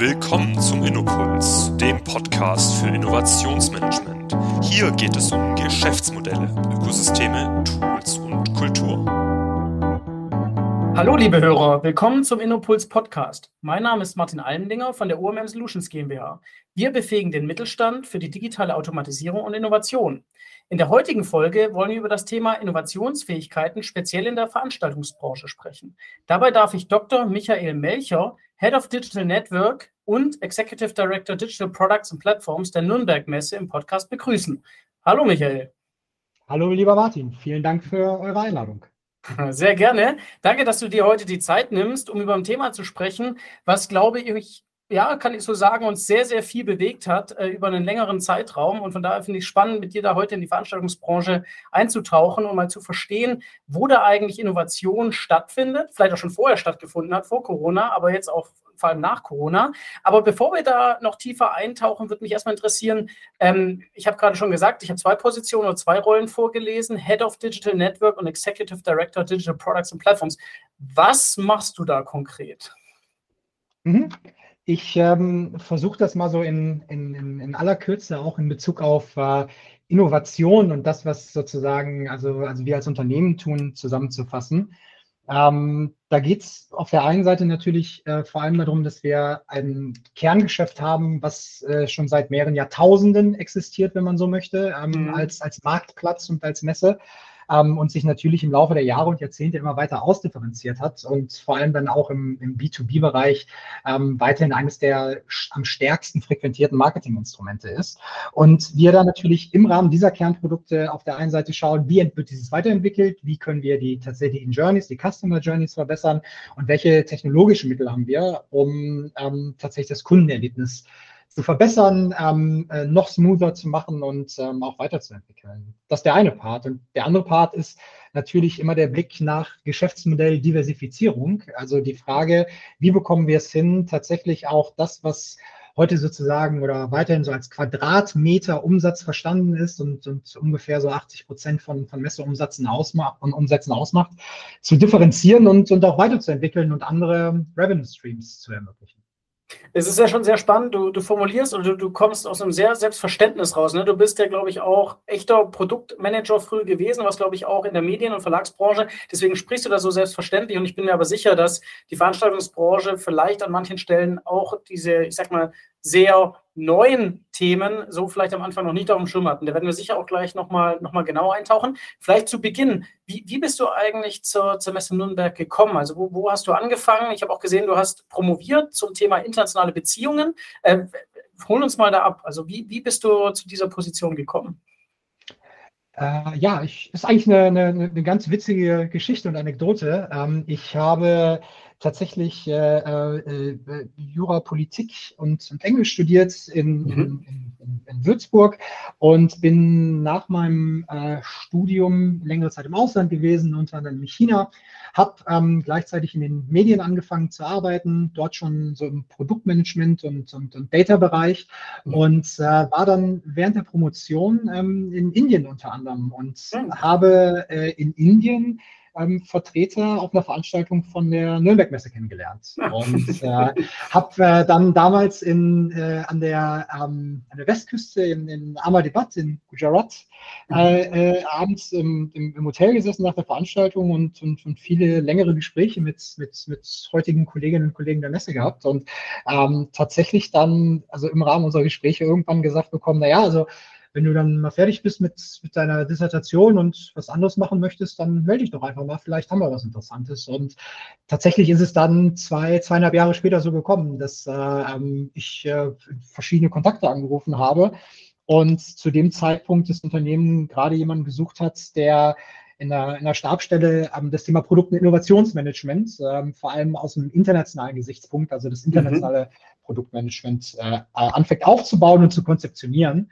Willkommen zum Innopuls, dem Podcast für Innovationsmanagement. Hier geht es um Geschäftsmodelle, Ökosysteme, Tools und Kultur. Hallo liebe Hörer, willkommen zum Innopuls Podcast. Mein Name ist Martin Almendinger von der UMM Solutions GmbH. Wir befähigen den Mittelstand für die digitale Automatisierung und Innovation. In der heutigen Folge wollen wir über das Thema Innovationsfähigkeiten speziell in der Veranstaltungsbranche sprechen. Dabei darf ich Dr. Michael Melcher, Head of Digital Network und Executive Director Digital Products and Platforms der Nürnberg Messe im Podcast begrüßen. Hallo Michael. Hallo lieber Martin, vielen Dank für eure Einladung. Sehr gerne. Danke, dass du dir heute die Zeit nimmst, um über ein Thema zu sprechen, was, glaube ich, ja, kann ich so sagen, uns sehr, sehr viel bewegt hat äh, über einen längeren Zeitraum. Und von daher finde ich spannend, mit dir da heute in die Veranstaltungsbranche einzutauchen und mal zu verstehen, wo da eigentlich Innovation stattfindet, vielleicht auch schon vorher stattgefunden hat, vor Corona, aber jetzt auch vor allem nach Corona. Aber bevor wir da noch tiefer eintauchen, würde mich erstmal interessieren, ähm, ich habe gerade schon gesagt, ich habe zwei Positionen oder zwei Rollen vorgelesen, Head of Digital Network und Executive Director Digital Products and Platforms. Was machst du da konkret? Mhm. Ich ähm, versuche das mal so in, in, in, aller Kürze auch in Bezug auf äh, Innovation und das, was sozusagen, also, also wir als Unternehmen tun, zusammenzufassen. Ähm, da geht es auf der einen Seite natürlich äh, vor allem darum, dass wir ein Kerngeschäft haben, was äh, schon seit mehreren Jahrtausenden existiert, wenn man so möchte, ähm, mhm. als, als Marktplatz und als Messe ähm, und sich natürlich im Laufe der Jahre und Jahrzehnte immer weiter ausdifferenziert hat und vor allem dann auch im, im B2B-Bereich ähm, weiterhin eines der am stärksten frequentierten Marketinginstrumente ist. Und wir dann natürlich im Rahmen dieser Kernprodukte auf der einen Seite schauen, wie wird dieses weiterentwickelt, wie können wir die tatsächlichen Journeys, die Customer Journeys verbessern und welche technologischen Mittel haben wir, um ähm, tatsächlich das Kundenerlebnis zu verbessern, ähm, äh, noch smoother zu machen und ähm, auch weiterzuentwickeln. Das ist der eine Part. Und der andere Part ist natürlich immer der Blick nach Geschäftsmodell Diversifizierung. Also die Frage, wie bekommen wir es hin, tatsächlich auch das, was heute sozusagen oder weiterhin so als Quadratmeter Umsatz verstanden ist und, und ungefähr so 80 Prozent von, von Messeumsätzen ausmacht, und Umsätzen ausmacht, zu differenzieren und, und auch weiterzuentwickeln und andere Revenue Streams zu ermöglichen. Es ist ja schon sehr spannend. Du, du formulierst und du, du, kommst aus einem sehr Selbstverständnis raus. Ne? Du bist ja, glaube ich, auch echter Produktmanager früh gewesen, was, glaube ich, auch in der Medien- und Verlagsbranche. Deswegen sprichst du da so selbstverständlich. Und ich bin mir aber sicher, dass die Veranstaltungsbranche vielleicht an manchen Stellen auch diese, ich sag mal, sehr neuen Themen so vielleicht am Anfang noch nicht auf dem Schirm hatten. Da werden wir sicher auch gleich nochmal noch mal genau eintauchen. Vielleicht zu Beginn, wie, wie bist du eigentlich zur, zur Messe Nürnberg gekommen? Also wo, wo hast du angefangen? Ich habe auch gesehen, du hast promoviert zum Thema internationale Beziehungen. Äh, hol uns mal da ab. Also wie, wie bist du zu dieser Position gekommen? Äh, ja, ich, ist eigentlich eine, eine, eine, ganz witzige Geschichte und Anekdote. Ähm, ich habe tatsächlich äh, äh, Jura, Politik und, und Englisch studiert in, mhm. in, in, in, Würzburg und bin nach meinem äh, Studium längere Zeit im Ausland gewesen, unter anderem in China, habe ähm, gleichzeitig in den Medien angefangen zu arbeiten, dort schon so im Produktmanagement und, und, und Data-Bereich mhm. und äh, war dann während der Promotion ähm, in Indien unter anderem und mhm. habe äh, in Indien ähm, Vertreter auf einer Veranstaltung von der Nürnberg-Messe kennengelernt. Und äh, habe äh, dann damals in, äh, an, der, ähm, an der Westküste in, in Ahmedabad in Gujarat äh, äh, abends im, im, im, Hotel gesessen nach der Veranstaltung und, und, und, viele längere Gespräche mit, mit, mit heutigen Kolleginnen und Kollegen der Messe gehabt und ähm, tatsächlich dann, also im Rahmen unserer Gespräche irgendwann gesagt bekommen, naja, also wenn du dann mal fertig bist mit, mit deiner Dissertation und was anderes machen möchtest, dann melde dich doch einfach mal. Vielleicht haben wir was Interessantes. Und tatsächlich ist es dann zwei, zweieinhalb Jahre später so gekommen, dass äh, ähm, ich äh, verschiedene Kontakte angerufen habe und zu dem Zeitpunkt das Unternehmen gerade jemanden gesucht hat, der in der, in der Stabstelle ähm, das Thema Produkt- und Innovationsmanagement, ähm, vor allem aus einem internationalen Gesichtspunkt, also das internationale mhm. Produktmanagement, äh, anfängt aufzubauen und zu konzeptionieren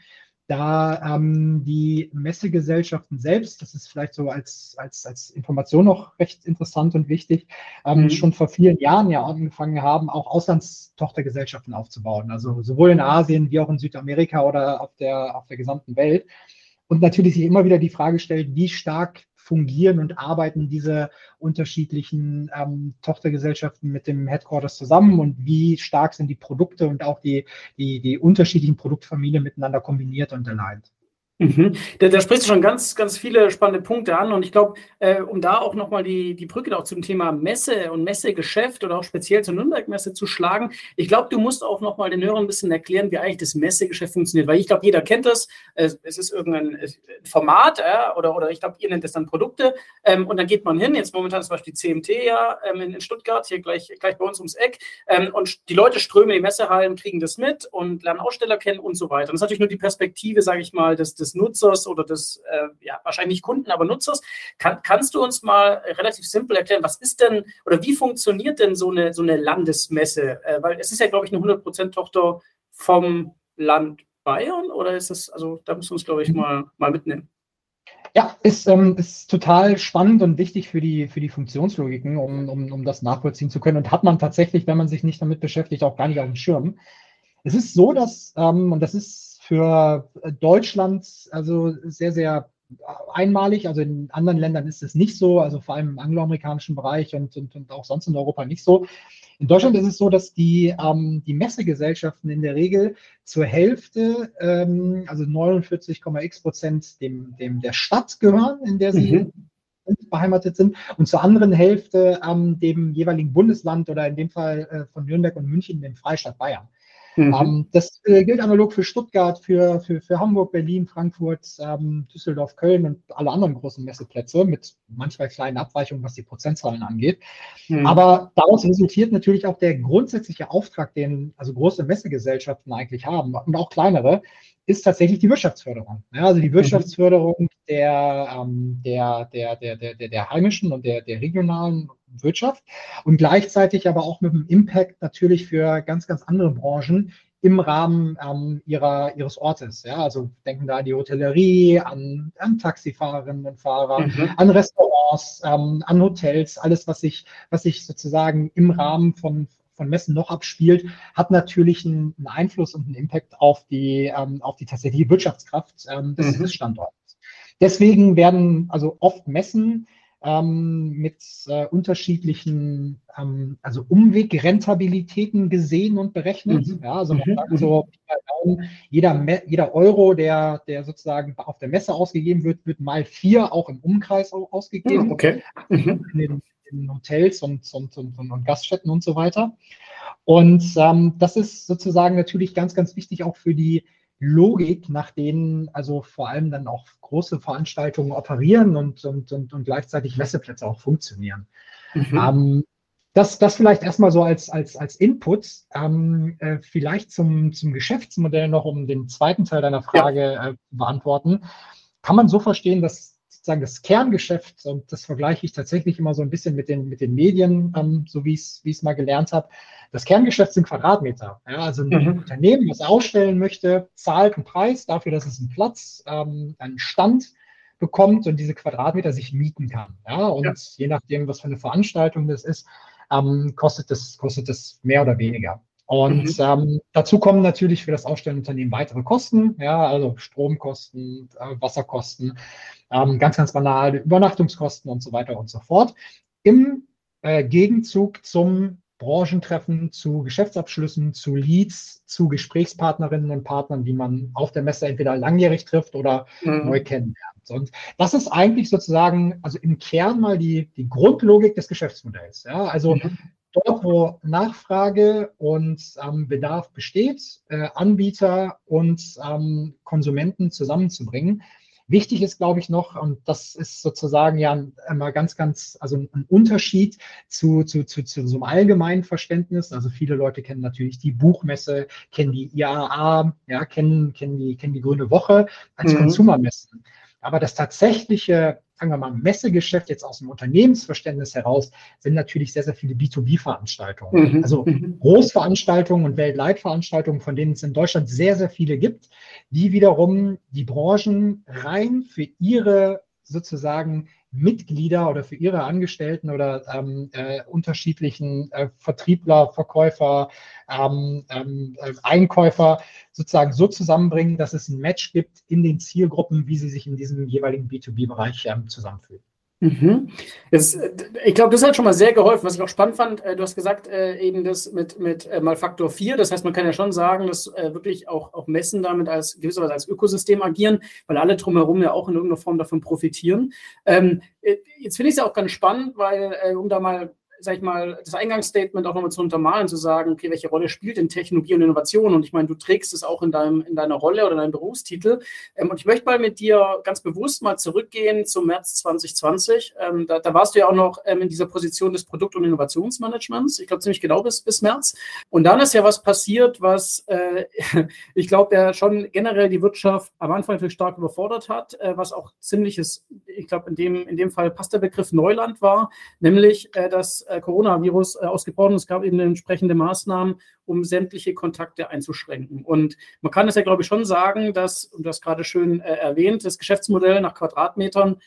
da ähm, die Messegesellschaften selbst, das ist vielleicht so als, als, als Information noch recht interessant und wichtig, ähm, mhm. schon vor vielen Jahren ja angefangen haben, auch Auslandstochtergesellschaften aufzubauen. Also sowohl in Asien wie auch in Südamerika oder auf der, auf der gesamten Welt. Und natürlich sich immer wieder die Frage stellt, wie stark fungieren und arbeiten diese unterschiedlichen ähm, Tochtergesellschaften mit dem Headquarters zusammen und wie stark sind die Produkte und auch die, die, die unterschiedlichen Produktfamilien miteinander kombiniert und aligned. Mhm. Da, da, sprichst du schon ganz, ganz viele spannende Punkte an und ich glaube, äh, um da auch nochmal die, die Brücke auch zum Thema Messe und Messegeschäft oder auch speziell zur Nürnberg-Messe zu schlagen, ich glaube, du musst auch nochmal den Hörern ein bisschen erklären, wie eigentlich das Messegeschäft funktioniert, weil ich glaube, jeder kennt das, es, es ist irgendein Format äh, oder, oder ich glaube, ihr nennt es dann Produkte ähm, und dann geht man hin, jetzt momentan zum Beispiel CMT ja ähm, in, in, Stuttgart, hier gleich, gleich bei uns ums Eck ähm, und die Leute strömen in die Messehallen, kriegen das mit und lernen Aussteller kennen und so weiter. Und das ist natürlich nur die Perspektive, sage ich mal, des, des des Nutzers oder des, äh, ja, wahrscheinlich Kunden, aber Nutzers. Kann, kannst du uns mal relativ simpel erklären, was ist denn oder wie funktioniert denn so eine, so eine Landesmesse? Äh, weil es ist ja, glaube ich, eine 100%-Tochter vom Land Bayern oder ist das, also da müssen wir uns, glaube ich, mal, mal mitnehmen. Ja, ist, ähm, ist total spannend und wichtig für die, für die Funktionslogiken, um, um, um das nachvollziehen zu können. Und hat man tatsächlich, wenn man sich nicht damit beschäftigt, auch gar nicht auf dem Schirm. Es ist so, dass, ähm, und das ist für Deutschland also sehr, sehr einmalig. Also in anderen Ländern ist es nicht so, also vor allem im angloamerikanischen Bereich und, und, und auch sonst in Europa nicht so. In Deutschland ist es so, dass die, ähm, die Messegesellschaften in der Regel zur Hälfte, ähm, also 49,x Prozent dem, dem der Stadt gehören, in der sie mhm. beheimatet sind, und zur anderen Hälfte ähm, dem jeweiligen Bundesland oder in dem Fall äh, von Nürnberg und München, dem Freistaat Bayern. Mhm. Ähm, das äh, gilt analog für Stuttgart, für, für, für Hamburg, Berlin, Frankfurt, ähm, Düsseldorf, Köln und alle anderen großen Messeplätze mit manchmal kleinen Abweichungen, was die Prozentzahlen angeht. Mhm. Aber daraus resultiert natürlich auch der grundsätzliche Auftrag, den also große Messegesellschaften eigentlich haben und auch kleinere, ist tatsächlich die Wirtschaftsförderung. Ja, also die mhm. Wirtschaftsförderung der, ähm, der, der, der, der, der heimischen und der, der regionalen Wirtschaft und gleichzeitig aber auch mit dem Impact natürlich für ganz, ganz andere Branchen im Rahmen ähm, ihrer, ihres Ortes. Ja, also denken da an die Hotellerie, an, an Taxifahrerinnen und Fahrer, mhm. an Restaurants, ähm, an Hotels, alles, was sich, was sich sozusagen im Rahmen von, von Messen noch abspielt, hat natürlich einen, Einfluss und einen Impact auf die, ähm, auf die tatsächliche Wirtschaftskraft ähm, des, mhm. des Standorts. Deswegen werden also oft Messen ähm, mit äh, unterschiedlichen, ähm, also Umwegrentabilitäten gesehen und berechnet. Mhm. Ja, also man mhm. sagt so, jeder, jeder Euro, der, der sozusagen auf der Messe ausgegeben wird, wird mal vier auch im Umkreis ausgegeben. Okay. Mhm. In, den, in, Hotels und, und, und, und, Gaststätten und so weiter. Und ähm, das ist sozusagen natürlich ganz, ganz wichtig auch für die Logik, nach denen also vor allem dann auch große Veranstaltungen operieren und, und, und, und gleichzeitig Messeplätze auch funktionieren. Mhm. Ähm, das, das vielleicht erstmal so als, als, als Input. Ähm, äh, vielleicht zum, zum Geschäftsmodell noch, um den zweiten Teil deiner Frage äh, beantworten. Kann man so verstehen, dass sozusagen das Kerngeschäft, und das vergleiche ich tatsächlich immer so ein bisschen mit den, mit den Medien, ähm, so wie ich es mal gelernt habe. Das Kerngeschäft sind Quadratmeter. Ja, also ein mhm. Unternehmen, das ausstellen möchte, zahlt einen Preis dafür, dass es einen Platz, ähm, einen Stand bekommt und diese Quadratmeter sich mieten kann. Ja, und ja. je nachdem, was für eine Veranstaltung das ist, ähm, kostet, das, kostet das mehr oder weniger. Und mhm. ähm, dazu kommen natürlich für das Ausstellungsunternehmen weitere Kosten, ja, also Stromkosten, äh, Wasserkosten, ähm, ganz, ganz banale Übernachtungskosten und so weiter und so fort. Im äh, Gegenzug zum Branchentreffen, zu Geschäftsabschlüssen, zu Leads, zu Gesprächspartnerinnen und Partnern, die man auf der Messe entweder langjährig trifft oder mhm. neu kennenlernt. Und das ist eigentlich sozusagen, also im Kern mal die, die Grundlogik des Geschäftsmodells. Ja? Also mhm dort, wo Nachfrage und ähm, Bedarf besteht, äh, Anbieter und ähm, Konsumenten zusammenzubringen. Wichtig ist, glaube ich, noch, und das ist sozusagen ja immer ganz, ganz, also ein Unterschied zu, zu, zu, zu so einem allgemeinen Verständnis. Also viele Leute kennen natürlich die Buchmesse, kennen die IAA, ja, kennen, kennen, die, kennen die Grüne Woche als mhm. Konsumermessen. Aber das tatsächliche sagen wir mal, Messegeschäft jetzt aus dem Unternehmensverständnis heraus sind natürlich sehr, sehr viele B2B-Veranstaltungen. Mhm. Also mhm. Großveranstaltungen und Weltleitveranstaltungen, von denen es in Deutschland sehr, sehr viele gibt, die wiederum die Branchen rein für ihre sozusagen Mitglieder oder für ihre Angestellten oder ähm, äh, unterschiedlichen äh, Vertriebler, Verkäufer, ähm, ähm, äh, Einkäufer sozusagen so zusammenbringen, dass es ein Match gibt in den Zielgruppen, wie sie sich in diesem jeweiligen B2B-Bereich ähm, zusammenfühlen. Mhm. Das, ich glaube, das hat schon mal sehr geholfen. Was ich auch spannend fand, äh, du hast gesagt, äh, eben das mit, mit äh, mal Faktor 4. Das heißt, man kann ja schon sagen, dass wirklich auch, auch Messen damit als gewisserweise als Ökosystem agieren, weil alle drumherum ja auch in irgendeiner Form davon profitieren. Ähm, jetzt finde ich es ja auch ganz spannend, weil, um da mal sag ich mal, das Eingangsstatement auch nochmal zu untermalen, zu sagen, okay, welche Rolle spielt denn Technologie und Innovation? Und ich meine, du trägst es auch in, deinem, in deiner Rolle oder in deinem Berufstitel. Ähm, und ich möchte mal mit dir ganz bewusst mal zurückgehen zum März 2020. Ähm, da, da, warst du ja auch noch ähm, in dieser Position des Produkt- und Innovationsmanagements. Ich glaube, ziemlich genau bis, bis März. Und dann ist ja was passiert, was äh, ich glaube, ja schon generell die Wirtschaft am Anfang natürlich stark überfordert hat, äh, was auch ziemliches, ich glaube, in dem, in dem Fall passt der Begriff Neuland war, nämlich, äh, dass äh, Coronavirus äh, ausgebrochen. Es gab eben entsprechende Maßnahmen, um sämtliche Kontakte einzuschränken. Und man kann es ja, glaube ich, schon sagen, dass, und du hast gerade schön äh, erwähnt, das Geschäftsmodell nach Quadratmetern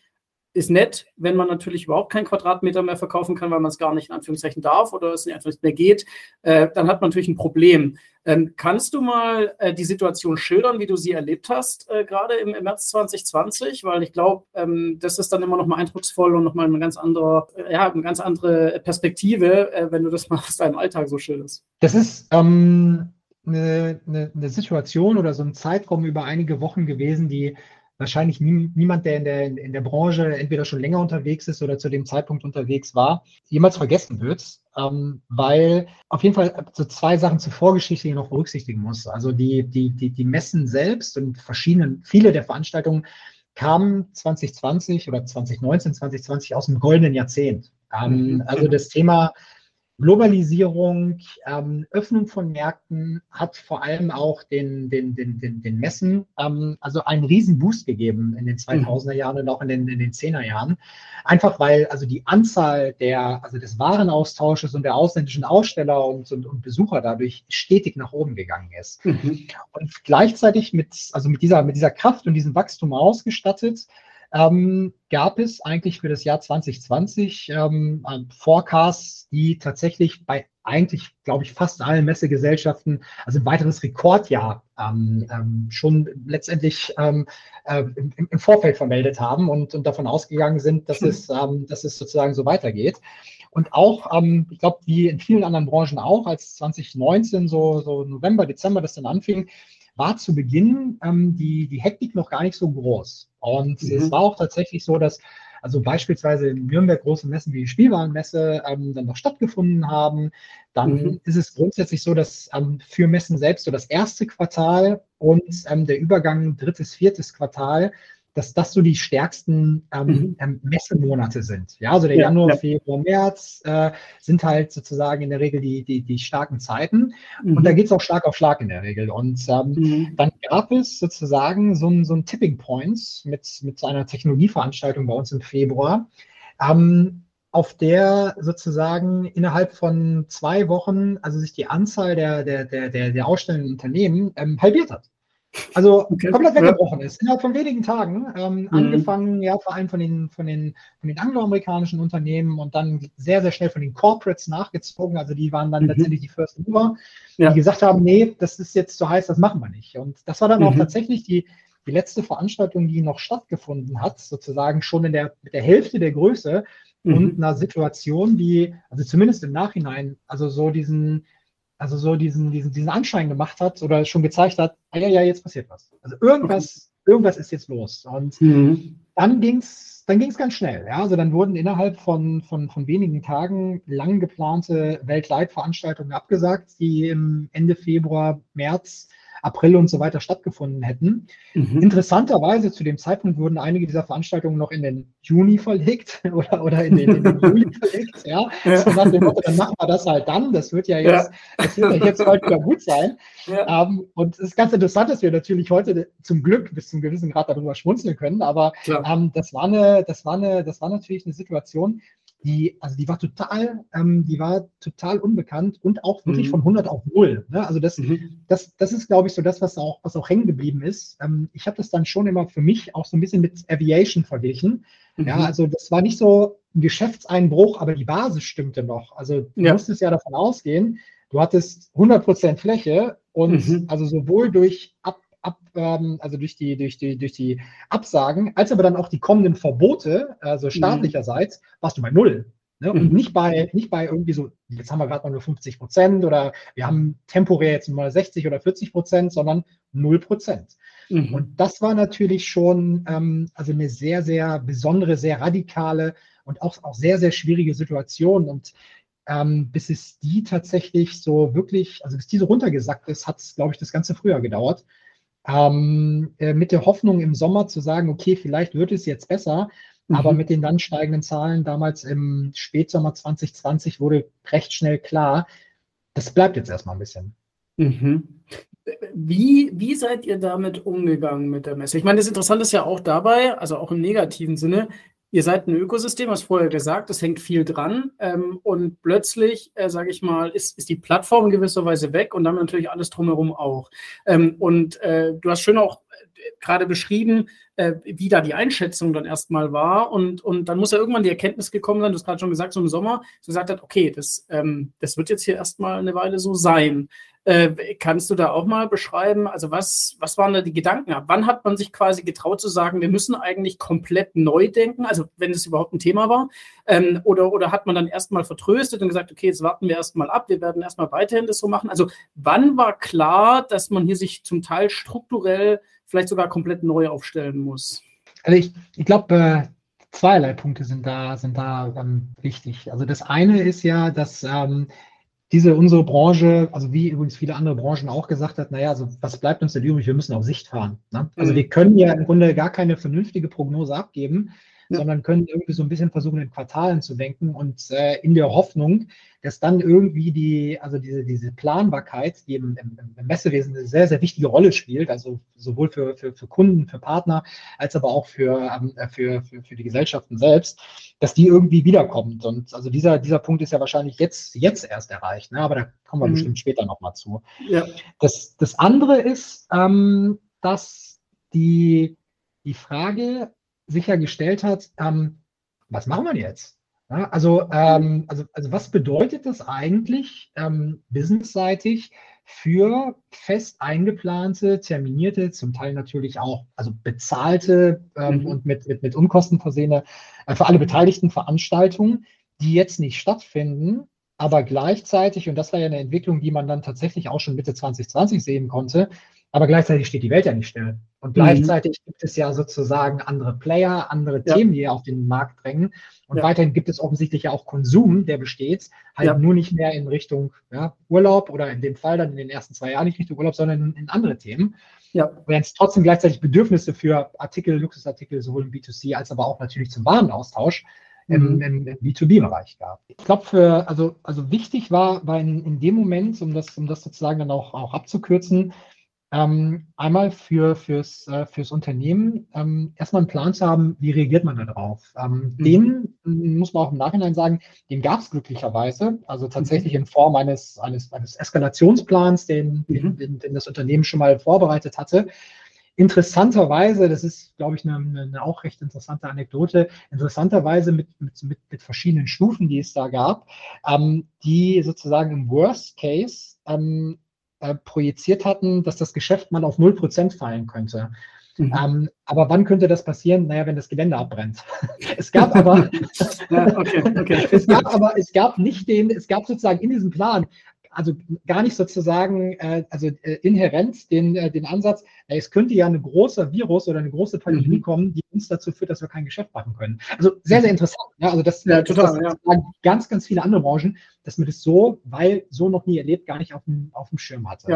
ist nett, wenn man natürlich überhaupt keinen Quadratmeter mehr verkaufen kann, weil man es gar nicht in Anführungszeichen darf oder es nicht mehr geht, äh, dann hat man natürlich ein Problem. Ähm, kannst du mal äh, die Situation schildern, wie du sie erlebt hast, äh, gerade im, im, März 2020? Weil ich glaube, ähm, das ist dann immer noch mal eindrucksvoll und noch mal eine ganz andere, äh, ja, eine ganz andere Perspektive, äh, wenn du das mal aus deinem Alltag so schilderst. Das ist ähm, eine, eine, eine Situation oder so ein Zeitraum über einige Wochen gewesen, die wahrscheinlich nie, niemand, der in, der in der Branche entweder schon länger unterwegs ist oder zu dem Zeitpunkt unterwegs war, jemals vergessen wird ähm, weil auf jeden Fall so zwei Sachen zur Vorgeschichte hier noch berücksichtigen muss. Also die, die, die, die Messen selbst und verschiedenen, viele der Veranstaltungen kamen 2020 oder 2019, 2020 aus dem goldenen Jahrzehnt. Ähm, mhm. Also das Thema Globalisierung, ähm, Öffnung von Märkten hat vor allem auch den, den, den, den, den Messen ähm, also einen riesen Boost gegeben in den 2000er Jahren und auch in den, in den 10er Jahren. Einfach weil also die Anzahl der, also des Warenaustausches und der ausländischen Aussteller und, und, und Besucher dadurch stetig nach oben gegangen ist. Mhm. Und gleichzeitig mit, also mit dieser, mit dieser Kraft und diesem Wachstum ausgestattet, ähm, gab es eigentlich für das Jahr 2020 ähm, Forecasts, die tatsächlich bei eigentlich, glaube ich, fast allen Messegesellschaften, also ein weiteres Rekordjahr ähm, ähm, schon letztendlich ähm, äh, im, im, Vorfeld vermeldet haben und, und davon ausgegangen sind, dass, hm. es, ähm, dass es sozusagen so weitergeht. Und auch, ähm, ich glaube, wie in vielen anderen Branchen auch, als 2019, so, so November, Dezember das dann anfing, war zu Beginn ähm, die, die Hektik noch gar nicht so groß. Und mhm. es war auch tatsächlich so, dass also beispielsweise in Nürnberg große Messen wie die Spielwarenmesse ähm, dann noch stattgefunden haben. Dann mhm. ist es grundsätzlich so, dass ähm, für Messen selbst so das erste Quartal und ähm, der Übergang drittes, viertes Quartal dass das so die stärksten ähm, mhm. Ähm, Messemonate sind. Ja, also der ja, Januar, ja. Februar, März äh, sind halt sozusagen in der Regel die, die, die starken Zeiten. Mhm. Und da geht es auch Schlag auf Schlag in der Regel. Und ähm, mhm. dann gab es sozusagen so ein, so ein Tipping Point mit, mit einer Technologieveranstaltung bei uns im Februar. Ähm, auf der sozusagen innerhalb von zwei Wochen, also sich die Anzahl der, der, der, der, der ausstellenden Unternehmen ähm, halbiert hat. Also okay. komplett weggebrochen ist. Innerhalb von wenigen Tagen. Ähm, mhm. Angefangen ja vor allem von den, von den, von den angloamerikanischen Unternehmen und dann sehr, sehr schnell von den Corporates nachgezogen. Also die waren dann mhm. letztendlich die First Mover, ja. die gesagt haben, nee, das ist jetzt zu heiß, das machen wir nicht. Und das war dann mhm. auch tatsächlich die, die letzte Veranstaltung, die noch stattgefunden hat, sozusagen schon in der, mit der Hälfte der Größe und mhm. einer Situation, die, also zumindest im Nachhinein, also so diesen, also so diesen, diesen, diesen Anschein gemacht hat oder schon gezeigt hat, ah, ja, ja, jetzt passiert was. Also irgendwas, okay. irgendwas ist jetzt los. Und mhm. dann ging es dann ging's ganz schnell. Ja? Also dann wurden innerhalb von, von, von wenigen Tagen lang geplante Weltleitveranstaltungen abgesagt, die im Ende Februar, März April und so weiter stattgefunden hätten. Mhm. Interessanterweise zu dem Zeitpunkt wurden einige dieser Veranstaltungen noch in den Juni verlegt oder, oder in, den, in den Juli verlegt. Ja? ja. So nach dem Motto, dann machen wir das halt dann. Das wird ja jetzt, ja. Das wird ja jetzt bald wieder gut sein. Ja. Ähm, und es ist ganz interessant, dass wir natürlich heute zum Glück bis zum gewissen Grad darüber schmunzeln können. Aber ähm, das war eine, das war eine, das war natürlich eine Situation, die, also die war total, ähm, die war total unbekannt und auch wirklich mhm. von 100 auf 0. Ne? Also das, mhm. das, das ist, glaube ich, so das, was auch, was auch hängen geblieben ist. Ähm, ich habe das dann schon immer für mich auch so ein bisschen mit Aviation verglichen. Mhm. Ja, also das war nicht so ein Geschäftseinbruch, aber die Basis stimmte noch. Also du ja. musstest ja davon ausgehen, du hattest 100 Prozent Fläche und mhm. also sowohl durch Ab ab, ähm, also durch die, durch, die, durch die Absagen, als aber dann auch die kommenden Verbote, also mhm. staatlicherseits, mhm. warst du bei null. Ne? Und mhm. nicht bei, nicht bei irgendwie so, jetzt haben wir gerade mal nur 50 Prozent oder wir haben temporär jetzt mal 60 oder 40 Prozent, sondern 0 Prozent. Mhm. Und das war natürlich schon ähm, also eine sehr, sehr besondere, sehr radikale und auch, auch sehr, sehr schwierige Situation. Und ähm, bis es die tatsächlich so wirklich, also bis diese runtergesackt ist, hat es, glaube ich, das ganze Frühjahr gedauert. Ähm, äh, mit der Hoffnung im Sommer zu sagen, okay, vielleicht wird es jetzt besser, mhm. aber mit den dann steigenden Zahlen damals im Spätsommer 2020 wurde recht schnell klar, das bleibt jetzt erstmal ein bisschen. Mhm. Wie, wie seid ihr damit umgegangen mit der Messe? Ich meine, das Interessante ist ja auch dabei, also auch im negativen Sinne, Ihr seid ein Ökosystem, hast vorher gesagt, es hängt viel dran. Ähm, und plötzlich, äh, sage ich mal, ist, ist die Plattform in gewisser Weise weg und dann natürlich alles drumherum auch. Ähm, und äh, du hast schön auch äh, gerade beschrieben, äh, wie da die Einschätzung dann erstmal war. Und, und dann muss ja irgendwann die Erkenntnis gekommen sein, du hast gerade schon gesagt, so im Sommer, so gesagt hat, okay, das, ähm, das wird jetzt hier erstmal eine Weile so sein. Äh, kannst du da auch mal beschreiben, also was, was waren da die Gedanken? Wann hat man sich quasi getraut zu sagen, wir müssen eigentlich komplett neu denken, also wenn es überhaupt ein Thema war? Ähm, oder, oder hat man dann erstmal vertröstet und gesagt, okay, jetzt warten wir erstmal ab, wir werden erstmal weiterhin das so machen? Also wann war klar, dass man hier sich zum Teil strukturell vielleicht sogar komplett neu aufstellen muss? Also ich, ich glaube, äh, zweierlei Punkte sind da, sind da ähm, wichtig. Also das eine ist ja, dass ähm, diese unsere Branche, also wie übrigens viele andere Branchen auch gesagt hat, naja, also was bleibt uns denn übrig? Wir müssen auf Sicht fahren. Ne? Also mhm. wir können ja im Grunde gar keine vernünftige Prognose abgeben, ja. sondern können irgendwie so ein bisschen versuchen, in Quartalen zu denken und äh, in der Hoffnung, dass dann irgendwie die, also diese, diese Planbarkeit, die im, im, im, Messewesen eine sehr, sehr wichtige Rolle spielt, also sowohl für, für, für Kunden, für Partner, als aber auch für, ähm, für, für, für die Gesellschaften selbst, dass die irgendwie wiederkommt. Und also dieser, dieser Punkt ist ja wahrscheinlich jetzt, jetzt erst erreicht, ne? aber da kommen wir mhm. bestimmt später nochmal zu. Ja. Das, das andere ist, ähm, dass die, die Frage, sichergestellt hat, ähm, was machen wir jetzt? Ja, also, ähm, also, also was bedeutet das eigentlich ähm, businessseitig für fest eingeplante, terminierte, zum Teil natürlich auch also bezahlte ähm, mhm. und mit, mit, mit Unkosten versehene, äh, für alle Beteiligten Veranstaltungen, die jetzt nicht stattfinden, aber gleichzeitig, und das war ja eine Entwicklung, die man dann tatsächlich auch schon Mitte 2020 sehen konnte, aber gleichzeitig steht die Welt ja nicht still. Und mhm. gleichzeitig mhm. gibt es ja sozusagen andere Player, andere ja. Themen, die auf den Markt drängen. Und ja. weiterhin gibt es offensichtlich ja auch Konsum, der besteht, halt ja. nur nicht mehr in Richtung Urlaub oder in dem Fall dann in den ersten zwei Jahren nicht Richtung Urlaub, sondern in, in andere Themen. Ja. Während es trotzdem gleichzeitig Bedürfnisse für Artikel, Luxusartikel sowohl im B2C als aber auch natürlich zum Warenaustausch im, im, im B2B-Bereich gab. Ich glaube, für, also, also wichtig war, war in, in dem Moment, um das, um das sozusagen dann auch, auch abzukürzen, ähm, einmal für, fürs, äh, fürs Unternehmen ähm, erstmal einen Plan zu haben, wie reagiert man darauf. Ähm, mhm. Den muss man auch im Nachhinein sagen, den gab es glücklicherweise, also tatsächlich mhm. in Form eines, eines, eines Eskalationsplans, den, mhm. den, den, das Unternehmen schon mal vorbereitet hatte. Interessanterweise, das ist, glaube ich, eine, eine, auch recht interessante Anekdote, interessanterweise mit, mit, mit, mit verschiedenen Stufen, die es da gab, ähm, die sozusagen im Worst Case ähm, äh, projiziert hatten, dass das Geschäft mal auf 0% fallen könnte. Mhm. Ähm, aber wann könnte das passieren? Naja, wenn das Gelände abbrennt. es gab aber, ja, okay, okay. es gab aber, es gab nicht den, es gab sozusagen in diesem Plan, also gar nicht sozusagen, äh, also äh, inhärent den, äh, den Ansatz, äh, es könnte ja ein großer Virus oder eine große Pandemie mhm. kommen, die uns dazu führt, dass wir kein Geschäft machen können. Also sehr, sehr interessant. Ja, also das, ja, total, das, das ja. ganz, ganz viele andere Branchen, dass man das so, weil so noch nie erlebt, gar nicht auf dem, auf dem Schirm hatte.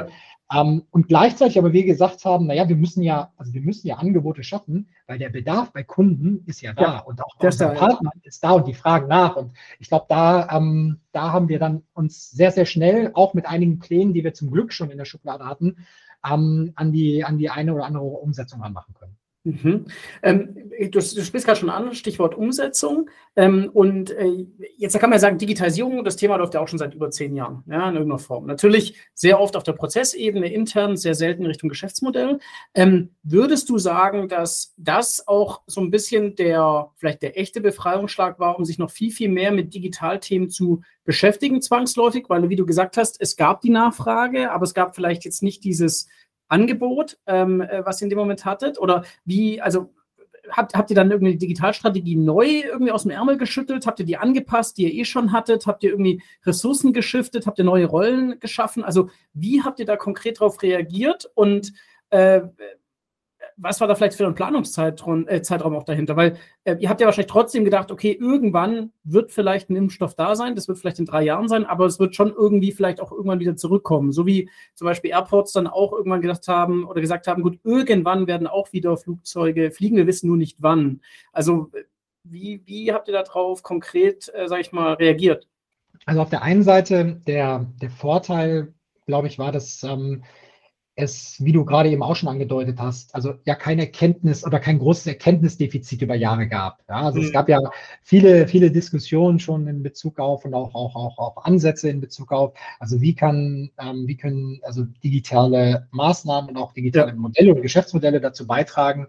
Ja. Ähm, und gleichzeitig aber wir gesagt haben, naja, wir müssen ja, also wir müssen ja Angebote schaffen, weil der Bedarf bei Kunden ist ja da ja, und auch der Partner ja. ist da und die fragen nach. Und ich glaube, da, ähm, da haben wir dann uns sehr, sehr schnell, auch mit einigen Plänen, die wir zum Glück schon in der Schublade hatten, ähm, an, die, an die eine oder andere Umsetzung anmachen können. Mhm. Ähm, du, du sprichst gerade schon an, Stichwort Umsetzung. Ähm, und äh, jetzt kann man ja sagen, Digitalisierung, das Thema läuft ja auch schon seit über zehn Jahren, ja, in irgendeiner Form. Natürlich sehr oft auf der Prozessebene, intern, sehr selten Richtung Geschäftsmodell. Ähm, würdest du sagen, dass das auch so ein bisschen der, vielleicht der echte Befreiungsschlag war, um sich noch viel, viel mehr mit Digitalthemen zu beschäftigen, zwangsläufig? Weil, wie du gesagt hast, es gab die Nachfrage, aber es gab vielleicht jetzt nicht dieses Angebot, ähm, äh, was ihr in dem Moment hattet? Oder wie, also habt, habt ihr dann irgendwie die Digitalstrategie neu irgendwie aus dem Ärmel geschüttelt? Habt ihr die angepasst, die ihr eh schon hattet? Habt ihr irgendwie Ressourcen geschiftet? Habt ihr neue Rollen geschaffen? Also wie habt ihr da konkret darauf reagiert? Und äh, was war da vielleicht für ein Planungszeitraum äh, Zeitraum auch dahinter? Weil äh, ihr habt ja wahrscheinlich trotzdem gedacht, okay, irgendwann wird vielleicht ein Impfstoff da sein, das wird vielleicht in drei Jahren sein, aber es wird schon irgendwie vielleicht auch irgendwann wieder zurückkommen. So wie zum Beispiel Airports dann auch irgendwann gedacht haben oder gesagt haben, gut, irgendwann werden auch wieder Flugzeuge fliegen, wir wissen nur nicht wann. Also wie, wie habt ihr darauf konkret, äh, sage ich mal, reagiert? Also auf der einen Seite der, der Vorteil, glaube ich, war, dass ähm, es, wie du gerade eben auch schon angedeutet hast, also ja kein Erkenntnis oder kein großes Erkenntnisdefizit über Jahre gab. Ja, also mhm. es gab ja viele, viele Diskussionen schon in Bezug auf und auch, auch, auch, auch Ansätze in Bezug auf, also wie kann, ähm, wie können also digitale Maßnahmen und auch digitale ja. Modelle und Geschäftsmodelle dazu beitragen,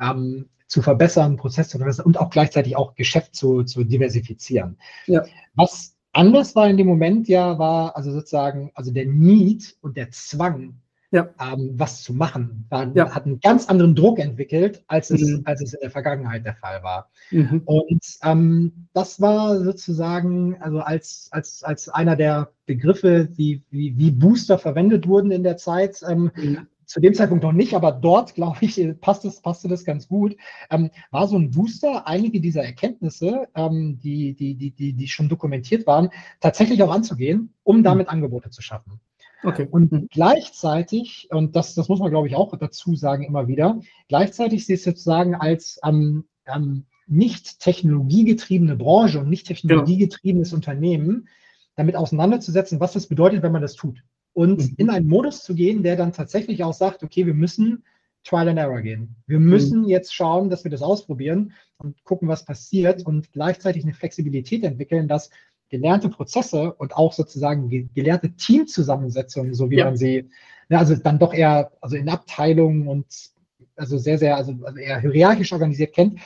ähm, zu verbessern, Prozesse und auch gleichzeitig auch Geschäft zu, zu diversifizieren. Ja. Was anders war in dem Moment ja, war also sozusagen, also der Need und der Zwang, ja. ähm, was zu machen. War, ja. Hat einen ganz anderen Druck entwickelt, als es, mhm. als es in der Vergangenheit der Fall war. Mhm. Und ähm, das war sozusagen, also als, als, als einer der Begriffe, die wie, wie Booster verwendet wurden in der Zeit, ähm, mhm. zu dem Zeitpunkt noch nicht, aber dort, glaube ich, passt es, passte das ganz gut, ähm, war so ein Booster, einige dieser Erkenntnisse, ähm, die, die, die, die, die schon dokumentiert waren, tatsächlich auch anzugehen, um mhm. damit Angebote zu schaffen. Okay. Und mhm. gleichzeitig, und das, das muss man, glaube ich, auch dazu sagen immer wieder, gleichzeitig sie es sozusagen als ähm, ähm, nicht technologiegetriebene Branche und nicht technologiegetriebenes Unternehmen damit auseinanderzusetzen, was das bedeutet, wenn man das tut. Und mhm. in einen Modus zu gehen, der dann tatsächlich auch sagt, okay, wir müssen Trial and Error gehen. Wir müssen mhm. jetzt schauen, dass wir das ausprobieren und gucken, was passiert und gleichzeitig eine Flexibilität entwickeln, dass gelernte Prozesse und auch sozusagen gelernte Teamzusammensetzungen, so wie ja. man sie, ne, also dann doch eher, also in Abteilungen und also sehr, sehr, also, also eher hierarchisch organisiert kennt,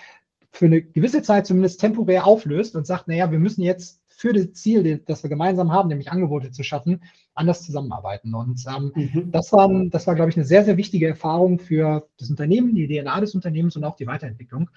für eine gewisse Zeit zumindest temporär auflöst und sagt, naja, wir müssen jetzt für das Ziel, das wir gemeinsam haben, nämlich Angebote zu schaffen, anders zusammenarbeiten. Und ähm, mhm. das war, das war, glaube ich, eine sehr, sehr wichtige Erfahrung für das Unternehmen, die DNA des Unternehmens und auch die Weiterentwicklung,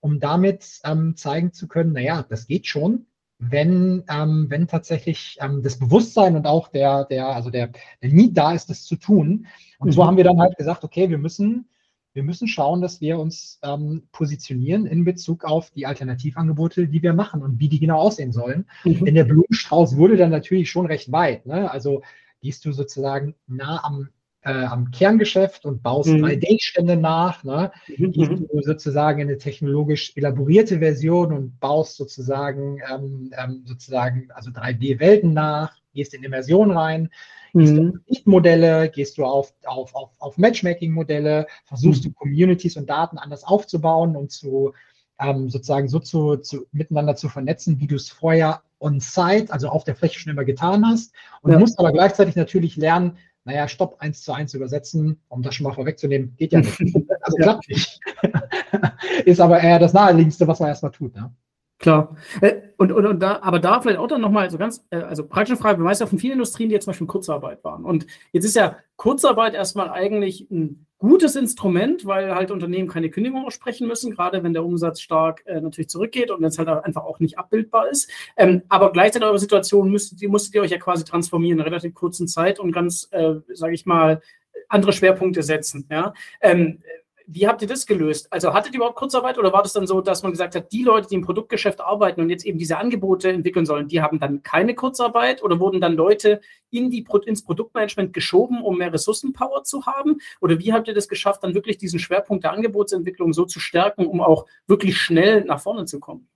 um damit ähm, zeigen zu können, naja, das geht schon wenn, ähm, wenn tatsächlich ähm, das Bewusstsein und auch der, der, also der, der Need da ist, das zu tun. Und mhm. so haben wir dann halt gesagt, okay, wir müssen, wir müssen schauen, dass wir uns ähm, positionieren in Bezug auf die Alternativangebote, die wir machen und wie die genau aussehen sollen. Mhm. Denn der Blumenstrauß wurde dann natürlich schon recht weit. Ne? Also gehst du sozusagen nah am äh, am Kerngeschäft und baust mhm. 3D-Stände nach. Ne? Mhm. Gehst mhm. du sozusagen in eine technologisch elaborierte Version und baust sozusagen, ähm, ähm, sozusagen also 3D-Welten nach, gehst in Immersion rein, gehst mhm. du auf Modelle, gehst du auf, auf, auf, auf Matchmaking-Modelle, versuchst mhm. du Communities und Daten anders aufzubauen und zu ähm, sozusagen so zu, zu, miteinander zu vernetzen, wie du es vorher on-site, also auf der Fläche schon immer getan hast. Und ja. du musst aber gleichzeitig natürlich lernen, naja, Stopp eins zu eins übersetzen, um das schon mal vorwegzunehmen, geht ja nicht. Also klappt nicht. Ist aber eher das Naheliegendste, was man erstmal tut. Ne? Klar. Äh, und, und, und da, aber da vielleicht auch dann nochmal so ganz, äh, also praktische Frage, wir weißt ja von vielen Industrien, die jetzt zum Beispiel in Kurzarbeit waren. Und jetzt ist ja Kurzarbeit erstmal eigentlich ein gutes Instrument, weil halt Unternehmen keine Kündigung aussprechen müssen, gerade wenn der Umsatz stark äh, natürlich zurückgeht und wenn es halt einfach auch nicht abbildbar ist. Ähm, aber gleichzeitig eure Situation müsstet, ihr, musstet ihr euch ja quasi transformieren in relativ kurzen Zeit und ganz, äh, sage ich mal, andere Schwerpunkte setzen. Ja? Ähm, wie habt ihr das gelöst? Also hattet ihr überhaupt Kurzarbeit oder war das dann so, dass man gesagt hat, die Leute, die im Produktgeschäft arbeiten und jetzt eben diese Angebote entwickeln sollen, die haben dann keine Kurzarbeit oder wurden dann Leute in die, ins Produktmanagement geschoben, um mehr Ressourcenpower zu haben? Oder wie habt ihr das geschafft, dann wirklich diesen Schwerpunkt der Angebotsentwicklung so zu stärken, um auch wirklich schnell nach vorne zu kommen?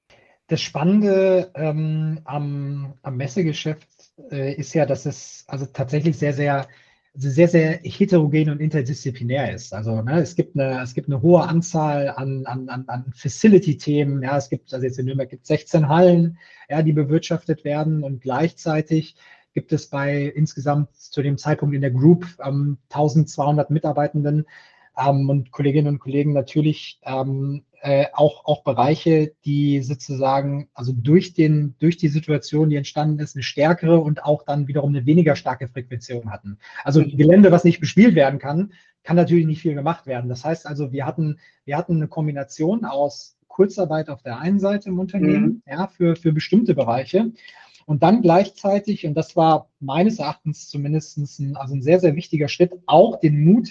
Das Spannende ähm, am, am, Messegeschäft äh, ist ja, dass es also tatsächlich sehr, sehr sehr, sehr heterogen und interdisziplinär ist. Also ne, es, gibt eine, es gibt eine hohe Anzahl an, an, an, an Facility-Themen. Ja, es gibt, also jetzt in Nürnberg gibt es 16 Hallen, ja, die bewirtschaftet werden und gleichzeitig gibt es bei insgesamt zu dem Zeitpunkt in der Group ähm, 1200 Mitarbeitenden ähm, und Kolleginnen und Kollegen natürlich ähm, äh, auch, auch Bereiche, die sozusagen, also durch, den, durch die Situation, die entstanden ist, eine stärkere und auch dann wiederum eine weniger starke Frequenzierung hatten. Also Gelände, was nicht bespielt werden kann, kann natürlich nicht viel gemacht werden. Das heißt also, wir hatten, wir hatten eine Kombination aus Kurzarbeit auf der einen Seite im Unternehmen, mhm. ja, für, für bestimmte Bereiche. Und dann gleichzeitig, und das war meines Erachtens zumindest ein, also ein sehr, sehr wichtiger Schritt, auch den Mut,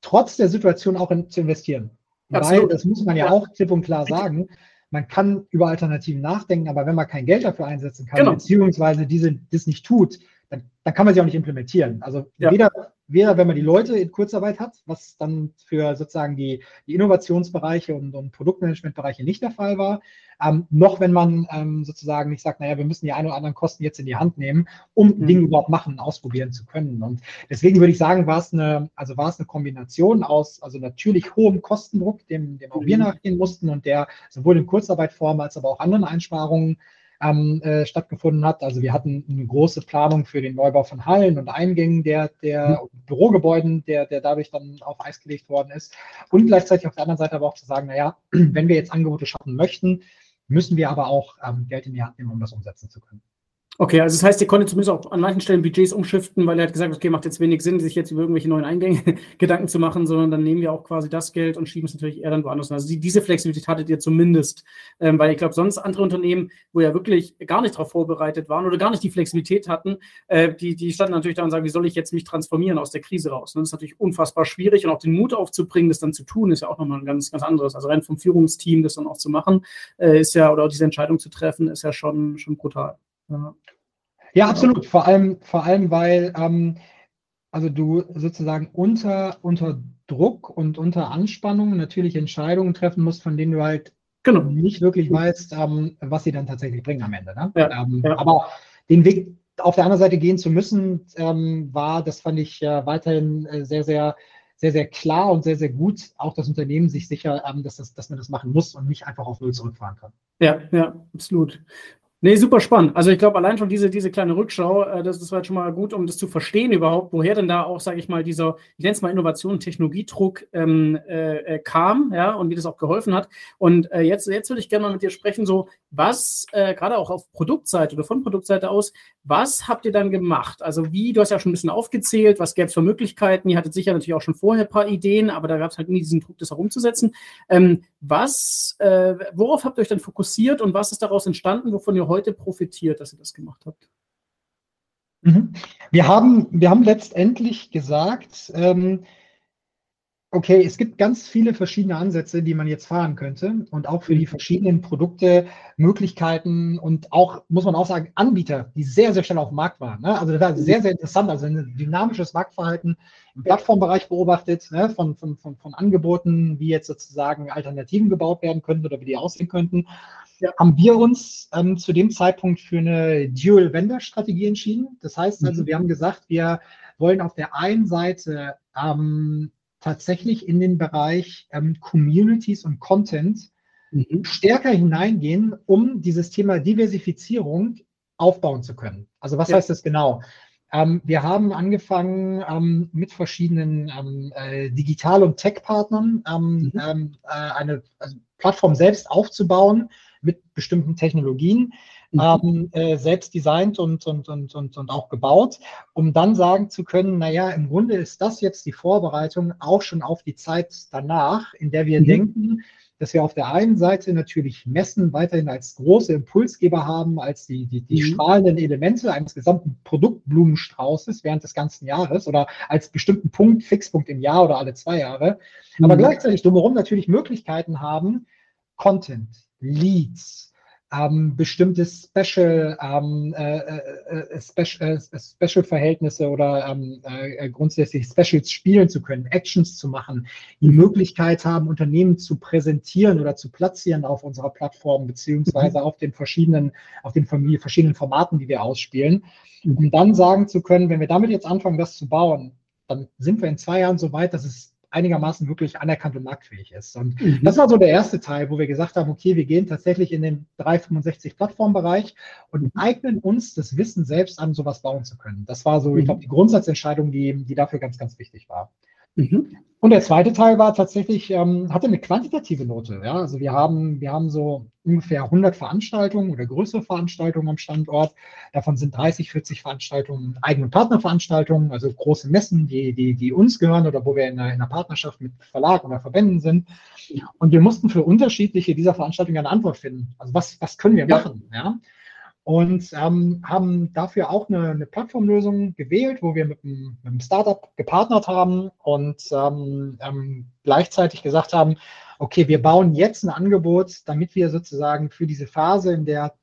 trotz der Situation auch in, zu investieren. Absolut. Weil, das muss man ja, ja auch klipp und klar sagen, man kann über Alternativen nachdenken, aber wenn man kein Geld dafür einsetzen kann, genau. beziehungsweise diese das nicht tut, dann, dann, kann man sie auch nicht implementieren. Also ja. weder weder wenn man die Leute in Kurzarbeit hat, was dann für sozusagen die, die Innovationsbereiche und, und Produktmanagementbereiche nicht der Fall war, ähm, noch wenn man ähm, sozusagen nicht sagt, naja, wir müssen die ein oder anderen Kosten jetzt in die Hand nehmen, um mhm. Dinge überhaupt machen, ausprobieren zu können. Und deswegen würde ich sagen, war es eine, also war es eine Kombination aus, also natürlich hohem Kostendruck, dem, dem auch wir mhm. nachgehen mussten und der sowohl in Kurzarbeitform als aber auch anderen Einsparungen ähm, äh, stattgefunden hat. Also wir hatten eine große Planung für den Neubau von Hallen und Eingängen der, der mhm. Bürogebäuden, der, der dadurch dann auf Eis gelegt worden ist. Und gleichzeitig auf der anderen Seite aber auch zu sagen, naja, wenn wir jetzt Angebote schaffen möchten, müssen wir aber auch ähm, Geld in die Hand nehmen, um das umsetzen zu können. Okay, also das heißt, ihr konntet zumindest auch an manchen Stellen Budgets umschiften, weil er hat gesagt, okay, macht jetzt wenig Sinn, sich jetzt über irgendwelche neuen Eingänge Gedanken zu machen, sondern dann nehmen wir auch quasi das Geld und schieben es natürlich eher dann woanders. Also die, diese Flexibilität hattet ihr zumindest, ähm, weil ich glaube, sonst andere Unternehmen, wo ja wirklich gar nicht darauf vorbereitet waren oder gar nicht die Flexibilität hatten, äh, die, die standen natürlich da und sagen, wie soll ich jetzt mich transformieren aus der Krise raus? Und das ist natürlich unfassbar schwierig und auch den Mut aufzubringen, das dann zu tun, ist ja auch nochmal ein ganz, ganz anderes. Also rein vom Führungsteam das dann auch zu machen, äh, ist ja, oder diese Entscheidung zu treffen, ist ja schon, schon brutal. Ja. Ja, absolut. Vor allem, vor allem weil ähm, also du sozusagen unter, unter Druck und unter Anspannung natürlich Entscheidungen treffen musst, von denen du halt genau. nicht wirklich weißt, ähm, was sie dann tatsächlich bringen am Ende. Ne? Ja, ähm, ja. Aber den Weg auf der anderen Seite gehen zu müssen, ähm, war, das fand ich äh, weiterhin äh, sehr, sehr sehr, sehr klar und sehr, sehr gut, auch das Unternehmen sich sicher, ähm, dass, das, dass man das machen muss und nicht einfach auf Null zurückfahren kann. Ja, ja, absolut. Nee, super spannend. Also ich glaube, allein schon diese, diese kleine Rückschau, äh, das, das war jetzt schon mal gut, um das zu verstehen überhaupt, woher denn da auch, sage ich mal, dieser, ich nenne es mal Innovation Technologiedruck ähm, äh, äh, kam, ja, und wie das auch geholfen hat. Und äh, jetzt, jetzt würde ich gerne mal mit dir sprechen, so, was, äh, gerade auch auf Produktseite oder von Produktseite aus, was habt ihr dann gemacht? Also wie, du hast ja schon ein bisschen aufgezählt, was gäbe es für Möglichkeiten? Ihr hattet sicher natürlich auch schon vorher ein paar Ideen, aber da gab es halt nie diesen Druck, das auch umzusetzen. Ähm, was, äh, worauf habt ihr euch dann fokussiert und was ist daraus entstanden, wovon ihr heute profitiert, dass ihr das gemacht habt? Mhm. Wir haben, wir haben letztendlich gesagt, ähm, okay, es gibt ganz viele verschiedene Ansätze, die man jetzt fahren könnte und auch für die mhm. verschiedenen Produkte Möglichkeiten und auch, muss man auch sagen, Anbieter, die sehr, sehr schnell auf dem Markt waren. Ne? Also das war mhm. sehr, sehr interessant, also ein dynamisches Marktverhalten im Plattformbereich beobachtet, ne? von, von, von, von Angeboten, wie jetzt sozusagen Alternativen gebaut werden könnten oder wie die aussehen könnten. Ja. haben wir uns ähm, zu dem Zeitpunkt für eine Dual-Vendor-Strategie entschieden. Das heißt also, mhm. wir haben gesagt, wir wollen auf der einen Seite ähm, tatsächlich in den Bereich ähm, Communities und Content mhm. stärker hineingehen, um dieses Thema Diversifizierung aufbauen zu können. Also was ja. heißt das genau? Ähm, wir haben angefangen ähm, mit verschiedenen ähm, äh, Digital- und Tech-Partnern ähm, mhm. Ähm, äh, eine also Plattform selbst aufzubauen mit bestimmten Technologien. ähm, äh, selbst designt und, und, und, und, und auch gebaut, um dann sagen zu können, naja, im Grunde ist das jetzt die Vorbereitung auch schon auf die Zeit danach, in der wir mhm. denken, dass wir auf der einen Seite natürlich Messen weiterhin als große Impulsgeber haben, als die, die, die mhm. strahlenden Elemente eines gesamten Produktblumenstraußes während des ganzen Jahres oder als bestimmten Punkt, Fixpunkt im Jahr oder alle zwei Jahre, aber mhm. gleichzeitig drumherum natürlich Möglichkeiten haben, Content, Leads, ähm, bestimmte Special, ähm, äh, äh, äh Special, äh, Special Verhältnisse oder ähm, äh, grundsätzlich Specials spielen zu können, Actions zu machen, die Möglichkeit haben, Unternehmen zu präsentieren oder zu platzieren auf unserer Plattform beziehungsweise mhm. auf den verschiedenen, auf den verschiedenen Formaten, die wir ausspielen, um dann sagen zu können, wenn wir damit jetzt anfangen, das zu bauen, dann sind wir in zwei Jahren so weit, dass es einigermaßen wirklich anerkannt und marktfähig ist. Und mhm. das war so der erste Teil, wo wir gesagt haben, okay, wir gehen tatsächlich in den 365 Plattformbereich und mhm. eignen uns das Wissen selbst an, sowas bauen zu können. Das war so, mhm. ich glaube, die Grundsatzentscheidung, die, die dafür ganz, ganz wichtig war. Mhm. Und der zweite Teil war tatsächlich, ähm, hatte eine quantitative Note. Ja? Also wir haben, wir haben so ungefähr 100 Veranstaltungen oder größere Veranstaltungen am Standort. Davon sind 30, 40 Veranstaltungen eigene Partnerveranstaltungen, also große Messen, die, die, die uns gehören oder wo wir in einer, in einer Partnerschaft mit Verlag oder Verbänden sind. Und wir mussten für unterschiedliche dieser Veranstaltungen eine Antwort finden. Also was, was können wir machen? Ja? Und ähm, haben dafür auch eine, eine, Plattformlösung gewählt, wo wir mit einem, mit einem Startup gepartnert haben und ähm, ähm, gleichzeitig gesagt haben, okay, wir bauen jetzt ein Angebot, damit wir sozusagen für diese Phase, in der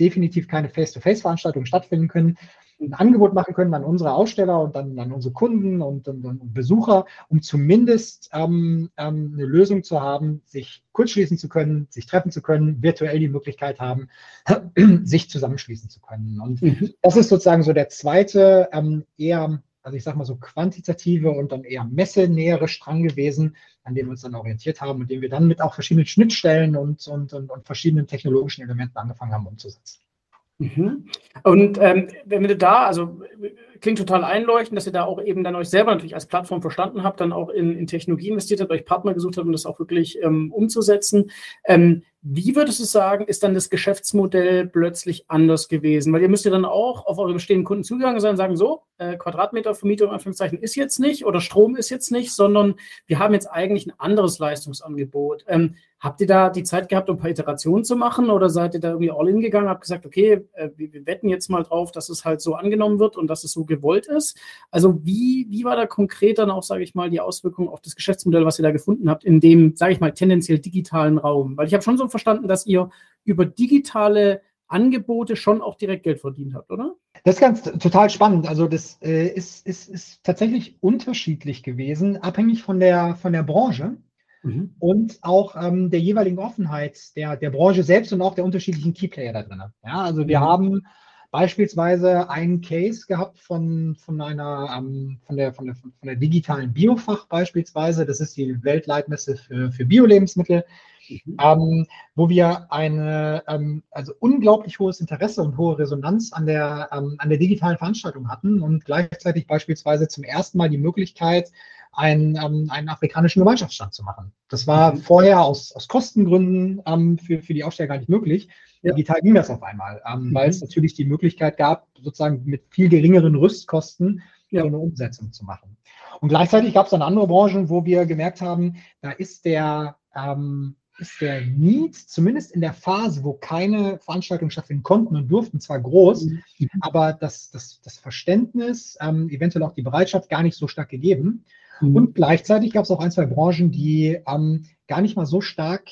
definitiv keine Face-to-Face-Veranstaltungen stattfinden können, ein Angebot machen können an unsere Aussteller und dann an unsere Kunden und, und, und Besucher, um zumindest ähm, ähm, eine Lösung zu haben, sich kurzschließen zu können, sich treffen zu können, virtuell die Möglichkeit haben, sich zusammenschließen zu können. Und mhm. das ist sozusagen so der zweite, ähm, eher, also ich sag mal so quantitative und dann eher messenähere Strang gewesen, an dem wir uns dann orientiert haben und den wir dann mit auch verschiedenen Schnittstellen und, und, und, und verschiedenen technologischen Elementen angefangen haben umzusetzen. Mhm. Und ähm, wenn wir da, also klingt total einleuchtend, dass ihr da auch eben dann euch selber natürlich als Plattform verstanden habt, dann auch in, in Technologie investiert habt, euch Partner gesucht habt, um das auch wirklich ähm, umzusetzen. Ähm, wie würdest du sagen, ist dann das Geschäftsmodell plötzlich anders gewesen? Weil ihr müsst ja dann auch auf eure bestehenden Kunden zugegangen sein und sagen, so, äh, Quadratmetervermietung Anführungszeichen ist jetzt nicht oder Strom ist jetzt nicht, sondern wir haben jetzt eigentlich ein anderes Leistungsangebot. Ähm, habt ihr da die Zeit gehabt, um ein paar Iterationen zu machen oder seid ihr da irgendwie all in gegangen, habt gesagt, okay, äh, wir, wir, wetten jetzt mal drauf, dass es halt so angenommen wird und dass es so gewollt ist? Also wie, wie war da konkret dann auch, sage ich mal, die Auswirkung auf das Geschäftsmodell, was ihr da gefunden habt, in dem, sage ich mal, tendenziell digitalen Raum? Weil ich habe schon so verstanden, dass ihr über digitale Angebote schon auch direkt Geld verdient habt, oder? Das ist ganz total spannend. Also das äh, ist, ist, ist tatsächlich unterschiedlich gewesen, abhängig von der, von der Branche mhm. und auch ähm, der jeweiligen Offenheit der, der Branche selbst und auch der unterschiedlichen Keyplayer da drin. Ja, also wir mhm. haben beispielsweise einen Case gehabt von, von einer, ähm, von, der, von, der, von der digitalen Biofach beispielsweise. Das ist die Weltleitmesse für, für Biolebensmittel mhm. ähm, wo wir eine, ähm, also unglaublich hohes Interesse und hohe Resonanz an der, ähm, an der digitalen Veranstaltung hatten und gleichzeitig beispielsweise zum ersten Mal die Möglichkeit, einen, ähm, einen afrikanischen Gemeinschaftsstand zu machen. Das war mhm. vorher aus, aus Kostengründen ähm, für, für die Aussteller gar nicht möglich. Ja. Digital ging das auf einmal, ähm, mhm. weil es natürlich die Möglichkeit gab, sozusagen mit viel geringeren Rüstkosten ja. so eine Umsetzung zu machen. Und gleichzeitig gab es dann andere Branchen, wo wir gemerkt haben, da ist der, ähm, ist der Need, zumindest in der Phase, wo keine Veranstaltungen stattfinden konnten und durften, zwar groß, mhm. aber das, das, das Verständnis, ähm, eventuell auch die Bereitschaft gar nicht so stark gegeben. Mhm. Und gleichzeitig gab es auch ein, zwei Branchen, die ähm, gar nicht mal so stark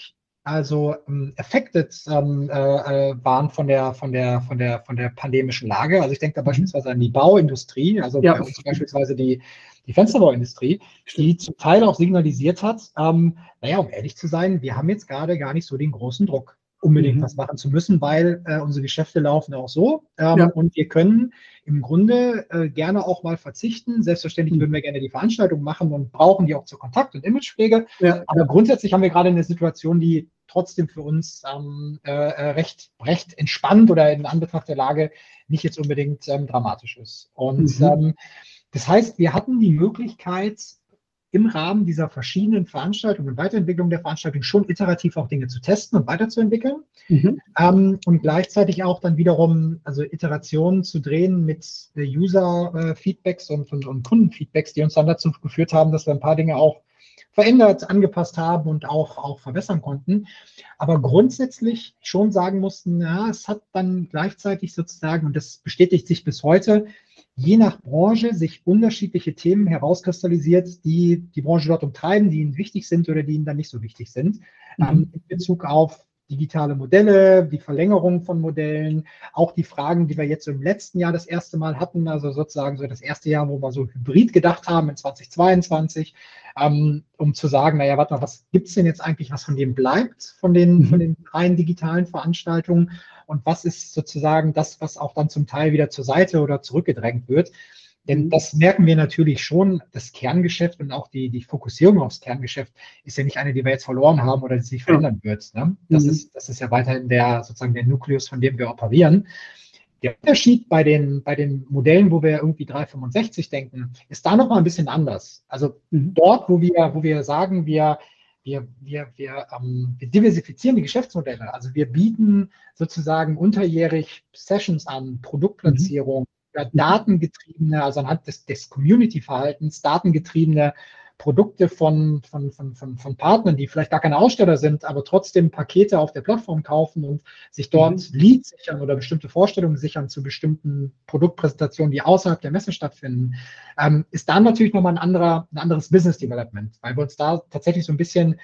also ähm, affected ähm, äh, äh, waren von der, von, der, von, der, von der pandemischen Lage. Also ich denke da mhm. beispielsweise an die Bauindustrie, also ja. bei uns beispielsweise die, die Fensterbauindustrie, die zum Teil auch signalisiert hat, ähm, naja, um ehrlich zu sein, wir haben jetzt gerade gar nicht so den großen Druck unbedingt mhm. was machen zu müssen, weil äh, unsere Geschäfte laufen auch so. Ähm, ja. Und wir können im Grunde äh, gerne auch mal verzichten. Selbstverständlich mhm. würden wir gerne die Veranstaltung machen und brauchen die auch zur Kontakt- und Imagepflege. Ja. Aber grundsätzlich haben wir gerade eine Situation, die trotzdem für uns ähm, äh, äh, recht, recht entspannt oder in Anbetracht der Lage nicht jetzt unbedingt ähm, dramatisch ist. Und mhm. ähm, das heißt, wir hatten die Möglichkeit, im Rahmen dieser verschiedenen Veranstaltungen und Weiterentwicklung der Veranstaltung schon iterativ auch Dinge zu testen und weiterzuentwickeln. Mhm. Ähm, und gleichzeitig auch dann wiederum also Iterationen zu drehen mit User-Feedbacks und, und, und Kundenfeedbacks, die uns dann dazu geführt haben, dass wir ein paar Dinge auch verändert, angepasst haben und auch, auch verbessern konnten. Aber grundsätzlich schon sagen mussten, ja, es hat dann gleichzeitig sozusagen, und das bestätigt sich bis heute, je nach Branche sich unterschiedliche Themen herauskristallisiert, die die Branche dort umtreiben, die ihnen wichtig sind oder die ihnen dann nicht so wichtig sind. Mhm. Ähm, in Bezug auf digitale Modelle, die Verlängerung von Modellen, auch die Fragen, die wir jetzt im letzten Jahr das erste Mal hatten, also sozusagen so das erste Jahr, wo wir so hybrid gedacht haben in 2022, ähm, um zu sagen, naja, warte mal, was gibt es denn jetzt eigentlich, was von dem bleibt, von den, mhm. von den rein digitalen Veranstaltungen und was ist sozusagen das, was auch dann zum Teil wieder zur Seite oder zurückgedrängt wird. Denn mhm. das merken wir natürlich schon, das Kerngeschäft und auch die, die Fokussierung aufs Kerngeschäft ist ja nicht eine, die wir jetzt verloren haben oder die sich verändern wird. Ne? Das, mhm. ist, das ist ja weiterhin der sozusagen der Nukleus, von dem wir operieren. Der Unterschied bei den, bei den Modellen, wo wir irgendwie 365 denken, ist da nochmal ein bisschen anders. Also mhm. dort, wo wir, wo wir sagen, wir, wir, wir, wir, ähm, wir diversifizieren die Geschäftsmodelle. Also wir bieten sozusagen unterjährig Sessions an, Produktplatzierung, mhm. Datengetriebene, also anhand des, des Community-Verhaltens, datengetriebene Produkte von, von, von, von, von Partnern, die vielleicht gar keine Aussteller sind, aber trotzdem Pakete auf der Plattform kaufen und sich dort mhm. Leads sichern oder bestimmte Vorstellungen sichern zu bestimmten Produktpräsentationen, die außerhalb der Messe stattfinden, ähm, ist dann natürlich nochmal ein, anderer, ein anderes Business Development, weil wir uns da tatsächlich so ein bisschen,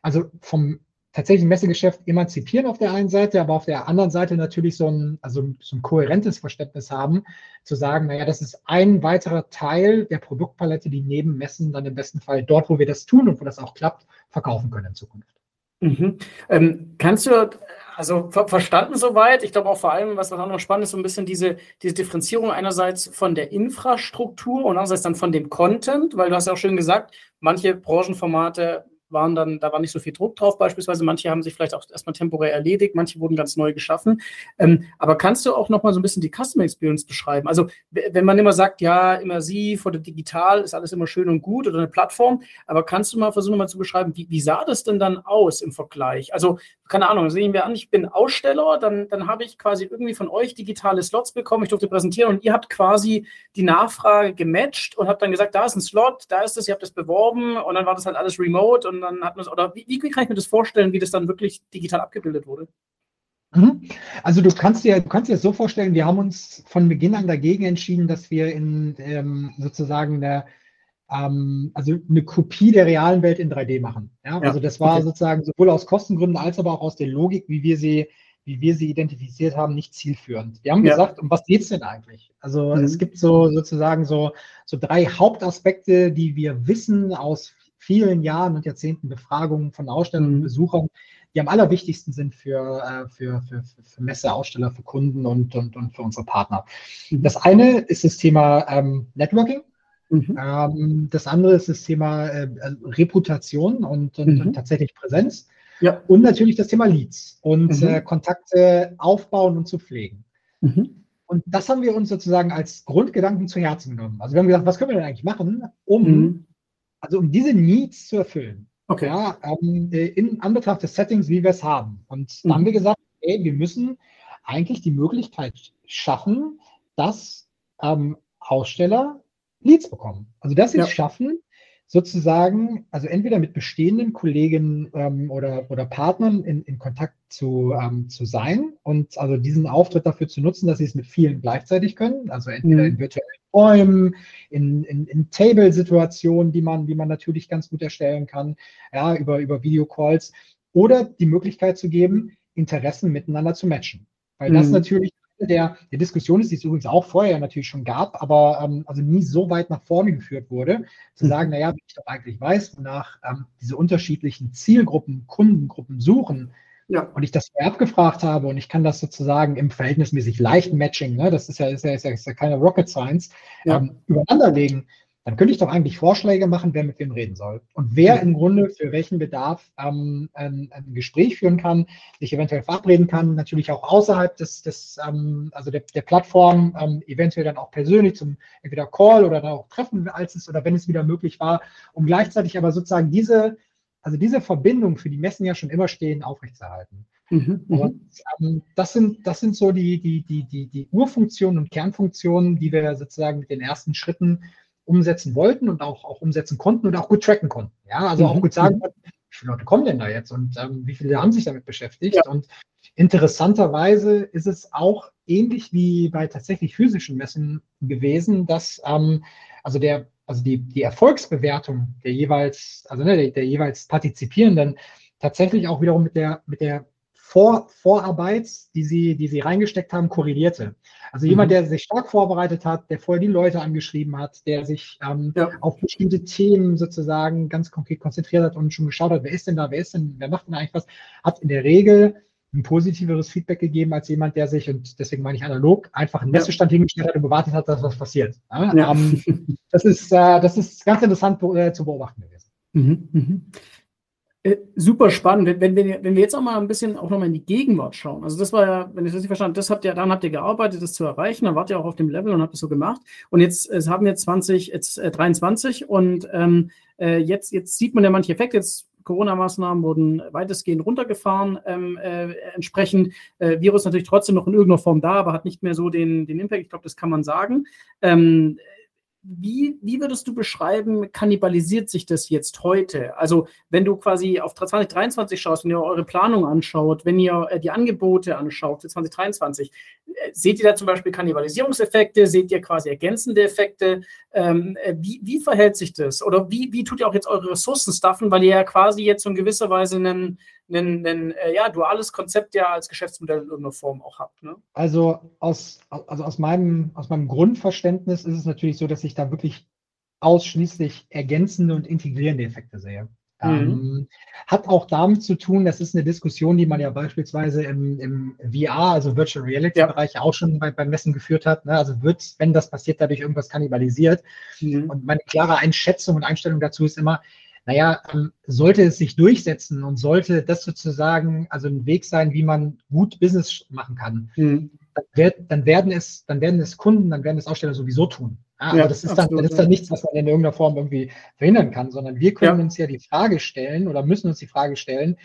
also vom tatsächlich Messegeschäft emanzipieren auf der einen Seite, aber auf der anderen Seite natürlich so ein, also so ein kohärentes Verständnis haben, zu sagen, naja, das ist ein weiterer Teil der Produktpalette, die neben Messen dann im besten Fall dort, wo wir das tun und wo das auch klappt, verkaufen können in Zukunft. Mhm. Ähm, kannst du, also ver verstanden soweit, ich glaube auch vor allem, was auch noch spannend ist, so ein bisschen diese, diese Differenzierung einerseits von der Infrastruktur und andererseits dann von dem Content, weil du hast ja auch schön gesagt, manche Branchenformate waren dann, da war nicht so viel Druck drauf beispielsweise. Manche haben sich vielleicht auch erstmal temporär erledigt, manche wurden ganz neu geschaffen. Ähm, aber kannst du auch nochmal so ein bisschen die Customer Experience beschreiben? Also wenn man immer sagt, ja, immersiv oder digital ist alles immer schön und gut oder eine Plattform, aber kannst du mal versuchen, mal zu beschreiben, wie, wie sah das denn dann aus im Vergleich? Also keine Ahnung, sehen wir an, ich bin Aussteller, dann, dann habe ich quasi irgendwie von euch digitale Slots bekommen, ich durfte präsentieren und ihr habt quasi die Nachfrage gematcht und habt dann gesagt, da ist ein Slot, da ist es, ihr habt das beworben und dann war das halt alles remote und dann hat man es, oder wie, wie kann ich mir das vorstellen, wie das dann wirklich digital abgebildet wurde? Mhm. Also du kannst dir, du kannst dir das so vorstellen, wir haben uns von Beginn an dagegen entschieden, dass wir in ähm, sozusagen eine, ähm, also eine Kopie der realen Welt in 3D machen. Ja? ja also das war okay. sozusagen sowohl aus Kostengründen als aber auch aus der Logik, wie wir sie, wie wir sie identifiziert haben, nicht zielführend. Wir haben ja. gesagt, um was geht es denn eigentlich? Also mhm. es gibt so sozusagen so, so drei Hauptaspekte, die wir wissen aus vielen Jahren und Jahrzehnten Befragungen von Ausstellern und mhm. Besuchern, die am allerwichtigsten sind für, äh, für, für, für Messe, Aussteller, für Kunden und, und, und für unsere Partner. Mhm. Das eine ist das Thema ähm, Networking. Mhm. Ähm, das andere ist das Thema äh, Reputation und, und, mhm. und, tatsächlich Präsenz. Ja. Und natürlich das Thema Leads und mhm. äh, Kontakte aufbauen und zu pflegen. Mhm. Und das haben wir uns sozusagen als Grundgedanken zu Herzen genommen. Also wir haben gesagt, was können wir denn eigentlich machen, um mhm. Also um diese Needs zu erfüllen. Okay. Ja, ähm, äh, in Anbetracht des Settings, wie wir es haben. Und mhm. dann haben wir gesagt, ey, wir müssen eigentlich die Möglichkeit schaffen, dass ähm, Aussteller Leads bekommen. Also dass sie ja. es schaffen, sozusagen, also entweder mit bestehenden Kollegen ähm, oder, oder Partnern in, in Kontakt zu, ähm, zu sein und also diesen Auftritt dafür zu nutzen, dass sie es mit vielen gleichzeitig können, also entweder mhm. in virtuellen Räumen, in, in, in Table-Situationen, die man, die man natürlich ganz gut erstellen kann, ja, über, über Videocalls, oder die Möglichkeit zu geben, Interessen miteinander zu matchen. Weil das mhm. natürlich der, der Diskussion ist, die es übrigens auch vorher natürlich schon gab, aber ähm, also nie so weit nach vorne geführt wurde, zu mhm. sagen, naja, wie ich doch eigentlich weiß, wonach ähm, diese unterschiedlichen Zielgruppen, Kundengruppen suchen, ja. und ich das abgefragt habe und ich kann das sozusagen im verhältnismäßig leichten Matching, ne, das ist ja, ist ja, ist ja, ist ja keine Rocket Science, ja. ähm, übereinander legen, dann könnte ich doch eigentlich Vorschläge machen, wer mit wem reden soll. Und wer im Grunde für welchen Bedarf ähm, ein, ein, Gespräch führen kann, sich eventuell verabreden kann, natürlich auch außerhalb des, des ähm, also der, der Plattform, ähm, eventuell dann auch persönlich zum entweder Call oder dann auch Treffen, als es oder wenn es wieder möglich war, um gleichzeitig aber sozusagen diese, also diese Verbindung, für die Messen ja schon immer stehen, aufrechtzuerhalten. Mhm, mhm, und ähm, das, sind, das sind so die, die, die, die, die Urfunktionen und Kernfunktionen, die wir sozusagen mit den ersten Schritten umsetzen wollten und auch, auch umsetzen konnten und auch gut tracken konnten. Ja, also mhm. auch gut sagen konnten, wie viele Leute kommen denn da jetzt und ähm, wie viele haben sich damit beschäftigt. Ja. Und interessanterweise ist es auch ähnlich wie bei tatsächlich physischen Messen gewesen, dass ähm, also der also die, die Erfolgsbewertung der jeweils, also ne, der, der jeweils Partizipierenden tatsächlich auch wiederum mit der, mit der vor, Vorarbeit, die sie, die sie reingesteckt haben, korrelierte. Also mhm. jemand, der sich stark vorbereitet hat, der vorher die Leute angeschrieben hat, der sich ähm, ja. auf bestimmte Themen sozusagen ganz konkret konzentriert hat und schon geschaut hat, wer ist denn da, wer ist denn, wer macht denn eigentlich was, hat in der Regel ein positiveres Feedback gegeben als jemand, der sich, und deswegen meine ich analog, einfach einen Messestand ja. hingestellt hat und gewartet hat, dass was passiert. Ja? Ähm, das, ist, äh, das ist ganz interessant äh, zu beobachten gewesen. Mhm. Mhm. Äh, super spannend. Wenn, wenn, wir, wenn wir jetzt auch mal ein bisschen auch nochmal in die Gegenwart schauen. Also das war ja, wenn ich das richtig verstanden das habt ihr, daran habt ihr gearbeitet, das zu erreichen. Dann wart ihr auch auf dem Level und habt es so gemacht. Und jetzt es haben wir 20, jetzt äh, 23 und ähm, äh, jetzt, jetzt sieht man ja manche Effekte. Jetzt Corona-Maßnahmen wurden weitestgehend runtergefahren. Ähm, äh, entsprechend äh, Virus natürlich trotzdem noch in irgendeiner Form da, aber hat nicht mehr so den, den Impact. Ich glaube, das kann man sagen. Ähm, wie, wie würdest du beschreiben, kannibalisiert sich das jetzt heute? Also, wenn du quasi auf 2023 schaust, wenn ihr eure Planung anschaut, wenn ihr äh, die Angebote anschaut für 2023, äh, seht ihr da zum Beispiel Kannibalisierungseffekte? Seht ihr quasi ergänzende Effekte? Ähm, äh, wie, wie verhält sich das? Oder wie, wie tut ihr auch jetzt eure Ressourcen staffen, weil ihr ja quasi jetzt in gewisser Weise einen, ein, ein äh, ja, duales Konzept ja als Geschäftsmodell in irgendeiner Form auch habt. Ne? Also, aus, also aus, meinem, aus meinem Grundverständnis ist es natürlich so, dass ich da wirklich ausschließlich ergänzende und integrierende Effekte sehe. Mhm. Ähm, hat auch damit zu tun, das ist eine Diskussion, die man ja beispielsweise im, im VR, also Virtual Reality-Bereich ja. auch schon bei, beim Messen geführt hat. Ne? Also wird, wenn das passiert, dadurch irgendwas kannibalisiert. Mhm. Und meine klare Einschätzung und Einstellung dazu ist immer, naja, ähm, sollte es sich durchsetzen und sollte das sozusagen also ein Weg sein, wie man gut Business machen kann, mhm. dann, wird, dann, werden es, dann werden es Kunden, dann werden es Aussteller sowieso tun. Ja, ja, aber das ist, absolut, dann, das ist dann nichts, was man in irgendeiner Form irgendwie verhindern kann, sondern wir können ja. uns ja die Frage stellen oder müssen uns die Frage stellen,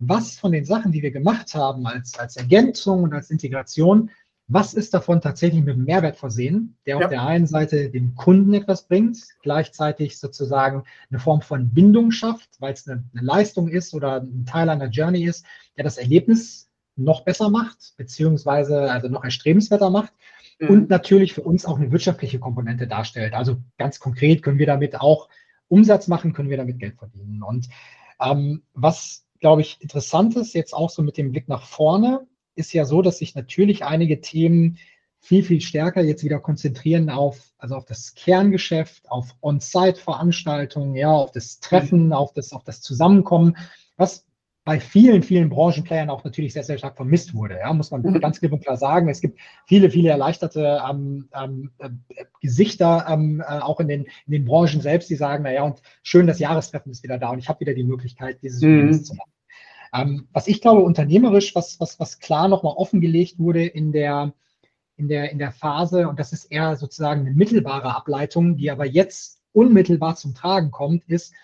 was von den Sachen, die wir gemacht haben als, als Ergänzung und als Integration, was ist davon tatsächlich mit Mehrwert versehen, der ja. auf der einen Seite dem Kunden etwas bringt, gleichzeitig sozusagen eine Form von Bindung schafft, weil es eine, eine, Leistung ist oder ein Teil einer Journey ist, der das Erlebnis noch besser macht, beziehungsweise also noch erstrebenswerter macht mhm. und natürlich für uns auch eine wirtschaftliche Komponente darstellt. Also ganz konkret können wir damit auch Umsatz machen, können wir damit Geld verdienen. Und ähm, was, glaube ich, interessant ist, jetzt auch so mit dem Blick nach vorne, ist ja so, dass sich natürlich einige Themen viel, viel stärker jetzt wieder konzentrieren auf, also auf das Kerngeschäft, auf On-Site-Veranstaltungen, ja, auf das Treffen, mhm. auf das, auf das Zusammenkommen, was bei vielen, vielen Branchenplayern auch natürlich sehr, sehr stark vermisst wurde. Ja, muss man mhm. ganz klipp und klar sagen. Es gibt viele, viele erleichterte ähm, ähm, äh, Gesichter ähm, äh, auch in den, in den Branchen selbst, die sagen, naja, und schön, das Jahrestreffen ist wieder da und ich habe wieder die Möglichkeit, dieses mhm. zu machen. Ähm, was ich glaube, unternehmerisch, was, was, was klar nochmal offengelegt wurde in der, in, der, in der Phase, und das ist eher sozusagen eine mittelbare Ableitung, die aber jetzt unmittelbar zum Tragen kommt, ist,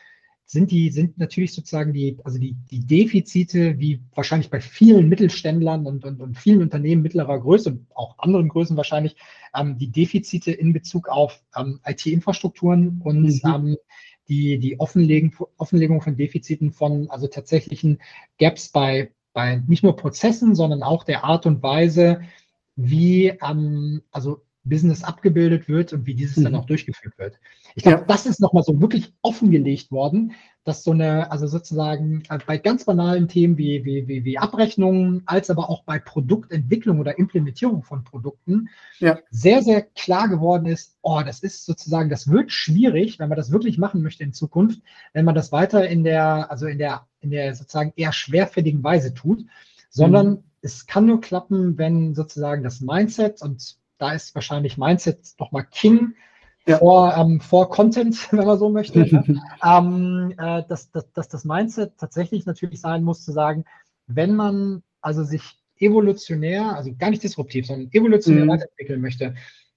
sind die, sind natürlich sozusagen die, also die, die Defizite, wie wahrscheinlich bei vielen Mittelständlern und, und, und vielen Unternehmen mittlerer Größe und auch anderen Größen wahrscheinlich, ähm, die Defizite in Bezug auf ähm, IT-Infrastrukturen und mhm. ähm, die, die Offenlegung, Offenlegung von Defiziten von also tatsächlichen Gaps bei, bei nicht nur Prozessen, sondern auch der Art und Weise, wie ähm, also Business abgebildet wird und wie dieses mhm. dann auch durchgeführt wird. Ich glaube, ja. das ist nochmal so wirklich offengelegt worden, dass so eine, also sozusagen äh, bei ganz banalen Themen wie, wie, wie, wie Abrechnungen, als aber auch bei Produktentwicklung oder Implementierung von Produkten ja. sehr, sehr klar geworden ist, oh, das ist sozusagen, das wird schwierig, wenn man das wirklich machen möchte in Zukunft, wenn man das weiter in der, also in der, in der sozusagen eher schwerfälligen Weise tut, sondern mhm. es kann nur klappen, wenn sozusagen das Mindset und da ist wahrscheinlich Mindset nochmal King ja. vor, ähm, vor Content, wenn man so möchte. ähm, äh, dass, dass, dass das Mindset tatsächlich natürlich sein muss, zu sagen, wenn man also sich evolutionär, also gar nicht disruptiv, sondern evolutionär mhm. weiterentwickeln möchte,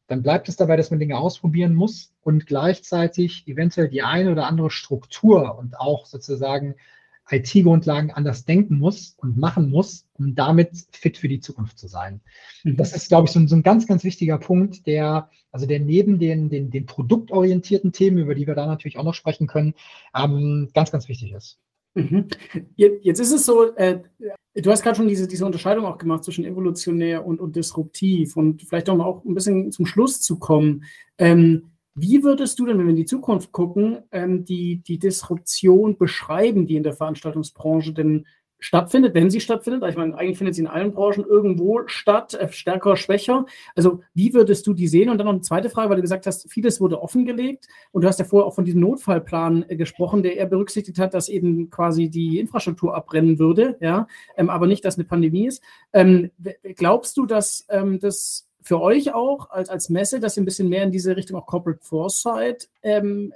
dann bleibt es dabei, dass man Dinge ausprobieren muss und gleichzeitig eventuell die eine oder andere Struktur und auch sozusagen IT-Grundlagen anders denken muss und machen muss, um damit fit für die Zukunft zu sein. Mhm. Das ist, glaube ich, so ein, so ein, ganz, ganz wichtiger Punkt, der, also der neben den, den, den produktorientierten Themen, über die wir da natürlich auch noch sprechen können, ähm, ganz, ganz wichtig ist. Mhm. Jetzt ist es so, äh, du hast gerade schon diese, diese Unterscheidung auch gemacht zwischen evolutionär und, und disruptiv und vielleicht auch mal auch ein bisschen zum Schluss zu kommen. Ähm, wie würdest du denn, wenn wir in die Zukunft gucken, ähm, die, die Disruption beschreiben, die in der Veranstaltungsbranche denn stattfindet, wenn sie stattfindet? Ich meine, eigentlich findet sie in allen Branchen irgendwo statt, äh, stärker, schwächer. Also wie würdest du die sehen? Und dann noch eine zweite Frage, weil du gesagt hast, vieles wurde offengelegt und du hast ja vorher auch von diesem Notfallplan äh, gesprochen, der eher berücksichtigt hat, dass eben quasi die Infrastruktur abbrennen würde, ja, ähm, aber nicht, dass eine Pandemie ist. Ähm, glaubst du, dass ähm, das für euch auch als, als Messe, dass ihr ein bisschen mehr in diese Richtung auch Corporate Foresight ähm,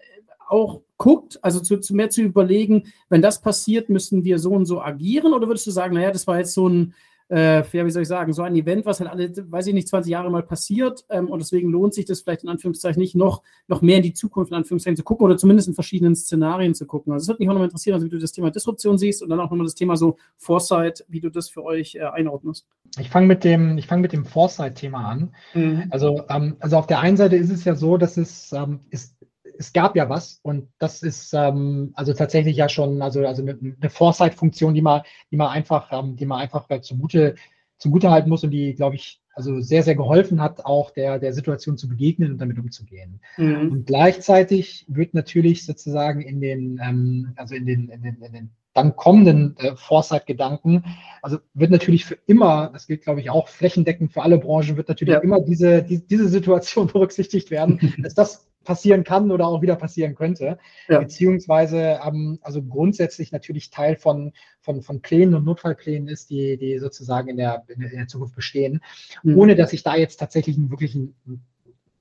auch guckt, also zu, zu mehr zu überlegen, wenn das passiert, müssen wir so und so agieren? Oder würdest du sagen, naja, das war jetzt so ein, äh, ja, wie soll ich sagen, so ein Event, was halt alle, weiß ich nicht, 20 Jahre mal passiert ähm, und deswegen lohnt sich das vielleicht in Anführungszeichen nicht noch, noch mehr in die Zukunft in Anführungszeichen zu gucken oder zumindest in verschiedenen Szenarien zu gucken. Also es würde mich auch nochmal interessieren, also wie du das Thema Disruption siehst und dann auch nochmal das Thema so Foresight, wie du das für euch äh, einordnest. Ich fange mit dem, ich fange mit dem Foresight-Thema an. Mhm. Also, ähm, also auf der einen Seite ist es ja so, dass es ähm, ist es gab ja was und das ist ähm, also tatsächlich ja schon also, also eine, eine Foresight-Funktion, die man, die man einfach, ähm, die man einfach äh, zugute, zugute halten muss und die, glaube ich, also sehr, sehr geholfen hat, auch der, der Situation zu begegnen und damit umzugehen. Mhm. Und gleichzeitig wird natürlich sozusagen in den, ähm, also in den, in den, in den dann kommenden äh, Foresight-Gedanken, also wird natürlich für immer, das gilt glaube ich auch flächendeckend für alle Branchen, wird natürlich ja. immer diese, die, diese Situation berücksichtigt werden, dass das passieren kann oder auch wieder passieren könnte. Ja. Beziehungsweise ähm, also grundsätzlich natürlich Teil von, von, von Plänen und Notfallplänen ist, die, die sozusagen in der, in der Zukunft bestehen, mhm. ohne dass ich da jetzt tatsächlich ein wirklich ein,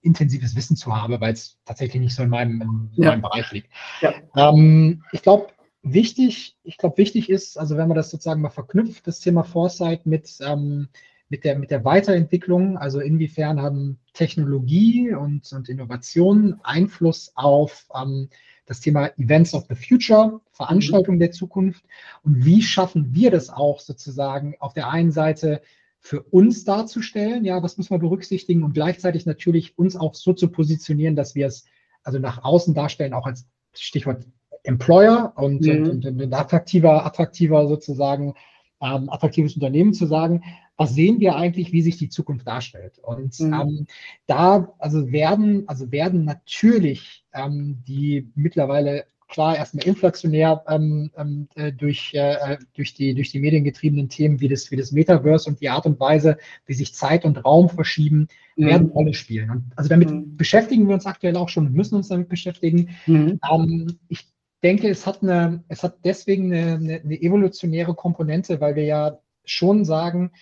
intensives Wissen zu habe, weil es tatsächlich nicht so in meinem, in ja. meinem Bereich liegt. Ja. Ähm, ich glaube, wichtig, ich glaube, wichtig ist, also wenn man das sozusagen mal verknüpft, das Thema Foresight mit, ähm, mit der, mit der Weiterentwicklung, also inwiefern haben Technologie und, und Innovation Einfluss auf ähm, das Thema Events of the Future, Veranstaltungen der Zukunft? Und wie schaffen wir das auch sozusagen auf der einen Seite für uns darzustellen, ja, was müssen wir berücksichtigen und gleichzeitig natürlich uns auch so zu positionieren, dass wir es also nach außen darstellen, auch als Stichwort Employer und, mhm. und, und, und attraktiver, attraktiver sozusagen, ähm, attraktives Unternehmen zu sagen, was sehen wir eigentlich, wie sich die Zukunft darstellt. Und mhm. ähm, da also werden, also werden natürlich ähm, die mittlerweile klar erstmal inflationär ähm, ähm äh, durch, äh, durch, die, durch die mediengetriebenen Themen wie das, wie das Metaverse und die Art und Weise, wie sich Zeit und Raum verschieben, mhm. werden Rolle spielen. Und also damit mhm. beschäftigen wir uns aktuell auch schon, müssen uns damit beschäftigen. Mhm. Ähm, ich denke, es hat, eine, es hat deswegen eine, eine, evolutionäre Komponente, weil wir ja schon sagen,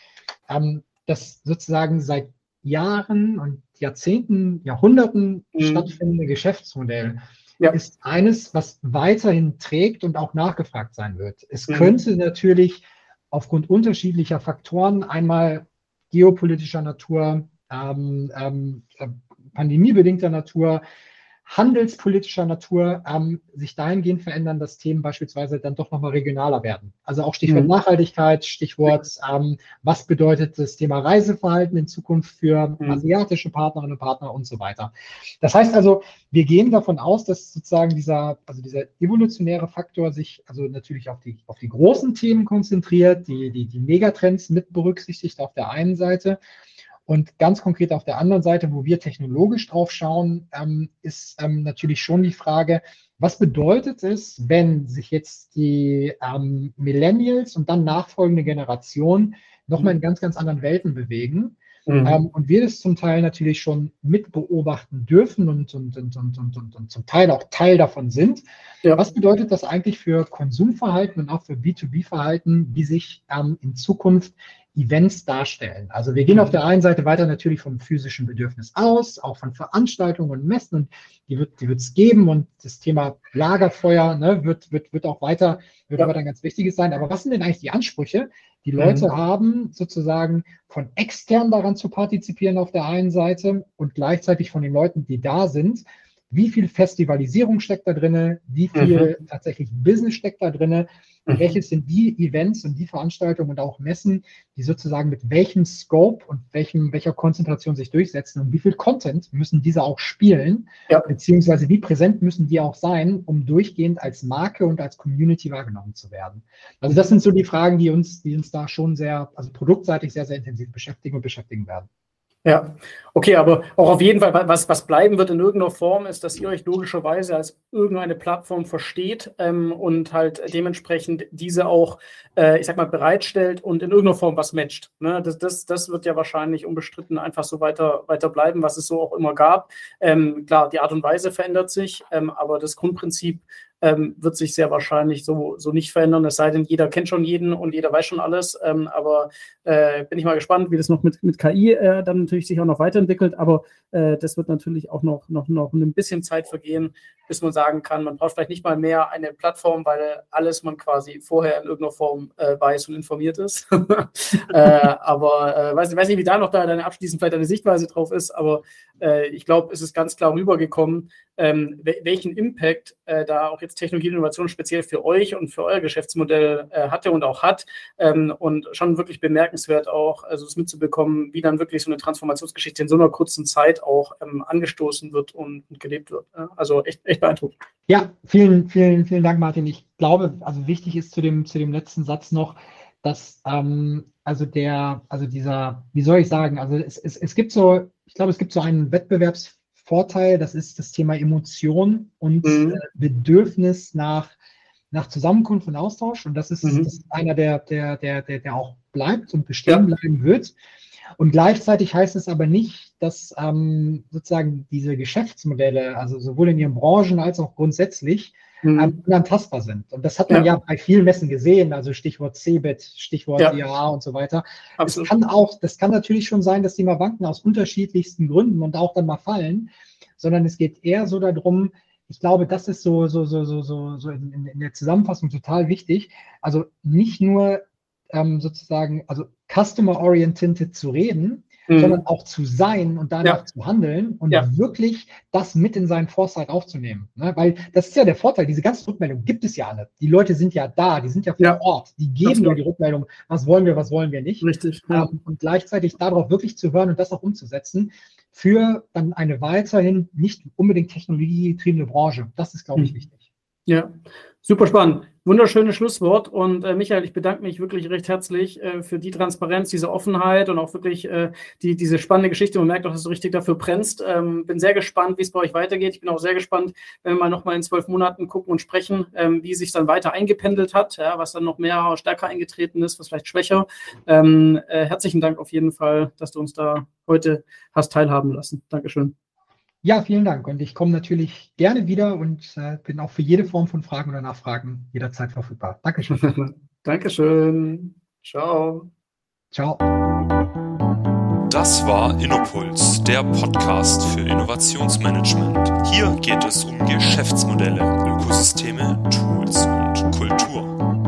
ähm, das sozusagen seit Jahren und Jahrzehnten, Jahrhunderten mhm. stattfindende Geschäftsmodell ja. ist eines, was weiterhin trägt und auch nachgefragt sein wird. Es mhm. könnte natürlich aufgrund unterschiedlicher Faktoren, einmal geopolitischer Natur, ähm, ähm, pandemiebedingter Natur, handelspolitischer Natur ähm, sich dahingehend verändern, dass Themen beispielsweise dann doch nochmal regionaler werden. Also auch Stichwort mhm. Nachhaltigkeit, Stichwort, ähm, was bedeutet das Thema Reiseverhalten in Zukunft für mhm. asiatische Partnerinnen und Partner und so weiter. Das heißt also, wir gehen davon aus, dass sozusagen dieser, also dieser evolutionäre Faktor sich also natürlich auf die, auf die großen Themen konzentriert, die, die, die Megatrends mit berücksichtigt auf der einen Seite und ganz konkret auf der anderen Seite, wo wir technologisch drauf schauen, ähm, ist ähm, natürlich schon die Frage, was bedeutet es, wenn sich jetzt die ähm, Millennials und dann nachfolgende Generationen nochmal in ganz, ganz anderen Welten bewegen? Mhm. Ähm, und wir das zum Teil natürlich schon mit beobachten dürfen und, und, und, und, und, und, zum Teil auch Teil davon sind. Ja. Was bedeutet das eigentlich für Konsumverhalten und auch für B2B-Verhalten, wie sich ähm, in Zukunft Events darstellen. Also wir gehen auf der einen Seite weiter natürlich vom physischen Bedürfnis aus, auch von Veranstaltungen und Messen und die wird die es geben und das Thema Lagerfeuer ne, wird, wird, wird auch weiter, wird ja. aber dann ganz wichtiges sein. Aber was sind denn eigentlich die Ansprüche, die Leute mhm. haben, sozusagen von extern daran zu partizipieren auf der einen Seite und gleichzeitig von den Leuten, die da sind, wie viel Festivalisierung steckt da drin, wie viel mhm. tatsächlich Business steckt da drin, mhm. welches sind die Events und die Veranstaltungen und auch Messen, die sozusagen mit welchem Scope und welchem, welcher Konzentration sich durchsetzen und wie viel Content müssen diese auch spielen, ja. beziehungsweise wie präsent müssen die auch sein, um durchgehend als Marke und als Community wahrgenommen zu werden. Also das sind so die Fragen, die uns, die uns da schon sehr, also produktseitig sehr, sehr intensiv beschäftigen und beschäftigen werden. Ja, okay, aber auch auf jeden Fall, was, was bleiben wird in irgendeiner Form, ist, dass ihr euch logischerweise als irgendeine Plattform versteht ähm, und halt dementsprechend diese auch, äh, ich sag mal, bereitstellt und in irgendeiner Form was matcht. Ne? Das, das, das wird ja wahrscheinlich unbestritten einfach so weiter, weiter bleiben, was es so auch immer gab. Ähm, klar, die Art und Weise verändert sich, ähm, aber das Grundprinzip ähm, wird sich sehr wahrscheinlich so, so nicht verändern. Es sei denn, jeder kennt schon jeden und jeder weiß schon alles. Ähm, aber äh, bin ich mal gespannt, wie das noch mit, mit KI äh, dann natürlich sich auch noch weiterentwickelt. Aber äh, das wird natürlich auch noch, noch, noch ein bisschen Zeit vergehen, bis man sagen kann, man braucht vielleicht nicht mal mehr eine Plattform, weil alles man quasi vorher in irgendeiner Form äh, weiß und informiert ist. äh, aber äh, weiß, weiß nicht, wie da noch da deine abschließend vielleicht deine Sichtweise drauf ist, aber ich glaube, es ist ganz klar rübergekommen, ähm, welchen Impact äh, da auch jetzt Technologie und Innovation speziell für euch und für euer Geschäftsmodell äh, hatte und auch hat. Ähm, und schon wirklich bemerkenswert auch, also es mitzubekommen, wie dann wirklich so eine Transformationsgeschichte in so einer kurzen Zeit auch ähm, angestoßen wird und, und gelebt wird. Ja? Also echt, echt beeindruckend. Ja, vielen, vielen, vielen Dank, Martin. Ich glaube, also wichtig ist zu dem, zu dem letzten Satz noch, dass ähm, also der, also dieser, wie soll ich sagen, also es, es, es gibt so, ich glaube, es gibt so einen Wettbewerbsvorteil, das ist das Thema Emotion und mhm. äh, Bedürfnis nach, nach Zusammenkunft und Austausch. Und das ist, mhm. das ist einer, der, der, der, der, der auch bleibt und bestehen ja. bleiben wird. Und gleichzeitig heißt es aber nicht, dass ähm, sozusagen diese Geschäftsmodelle, also sowohl in ihren Branchen als auch grundsätzlich, mhm. unantastbar sind. Und das hat man ja. ja. bei vielen Messen gesehen, also Stichwort CeBIT, Stichwort ja. IAA und so weiter. Absolut. Das kann auch, das kann natürlich schon sein, dass die mal wanken aus unterschiedlichsten Gründen und auch dann mal fallen, sondern es geht eher so darum, ich glaube, das ist so, so, so, so, so, so in, in der Zusammenfassung total wichtig. Also nicht nur ähm, sozusagen, also customer-oriented zu reden, mhm. sondern auch zu sein und danach ja. zu handeln und ja. wirklich das mit in seinen Foresight aufzunehmen. Ne? Weil das ist ja der Vorteil, diese ganze Rückmeldung gibt es ja alle. Die Leute sind ja da, die sind ja vor ja. Ort, die geben ja die Rückmeldung, was wollen wir, was wollen wir nicht. Richtig. Ähm, und gleichzeitig darauf wirklich zu hören und das auch umzusetzen für dann eine weiterhin nicht unbedingt technologiegetriebene Branche. Das ist, glaube ich, mhm. wichtig. Ja, super spannend. Wunderschönes Schlusswort. Und äh, Michael, ich bedanke mich wirklich recht herzlich äh, für die Transparenz, diese Offenheit und auch wirklich äh, die, diese spannende Geschichte. Man merkt auch, dass du richtig dafür brennst. Ähm, bin sehr gespannt, wie es bei euch weitergeht. Ich bin auch sehr gespannt, wenn wir mal nochmal in zwölf Monaten gucken und sprechen, ähm, wie sich dann weiter eingependelt hat, ja, was dann noch mehr stärker eingetreten ist, was vielleicht schwächer. Ähm, äh, herzlichen Dank auf jeden Fall, dass du uns da heute hast teilhaben lassen. Dankeschön. Ja, vielen Dank. Und ich komme natürlich gerne wieder und äh, bin auch für jede Form von Fragen oder Nachfragen jederzeit verfügbar. Dankeschön. Dankeschön. Ciao. Ciao. Das war Innopuls, der Podcast für Innovationsmanagement. Hier geht es um Geschäftsmodelle, Ökosysteme, Tools und Kultur.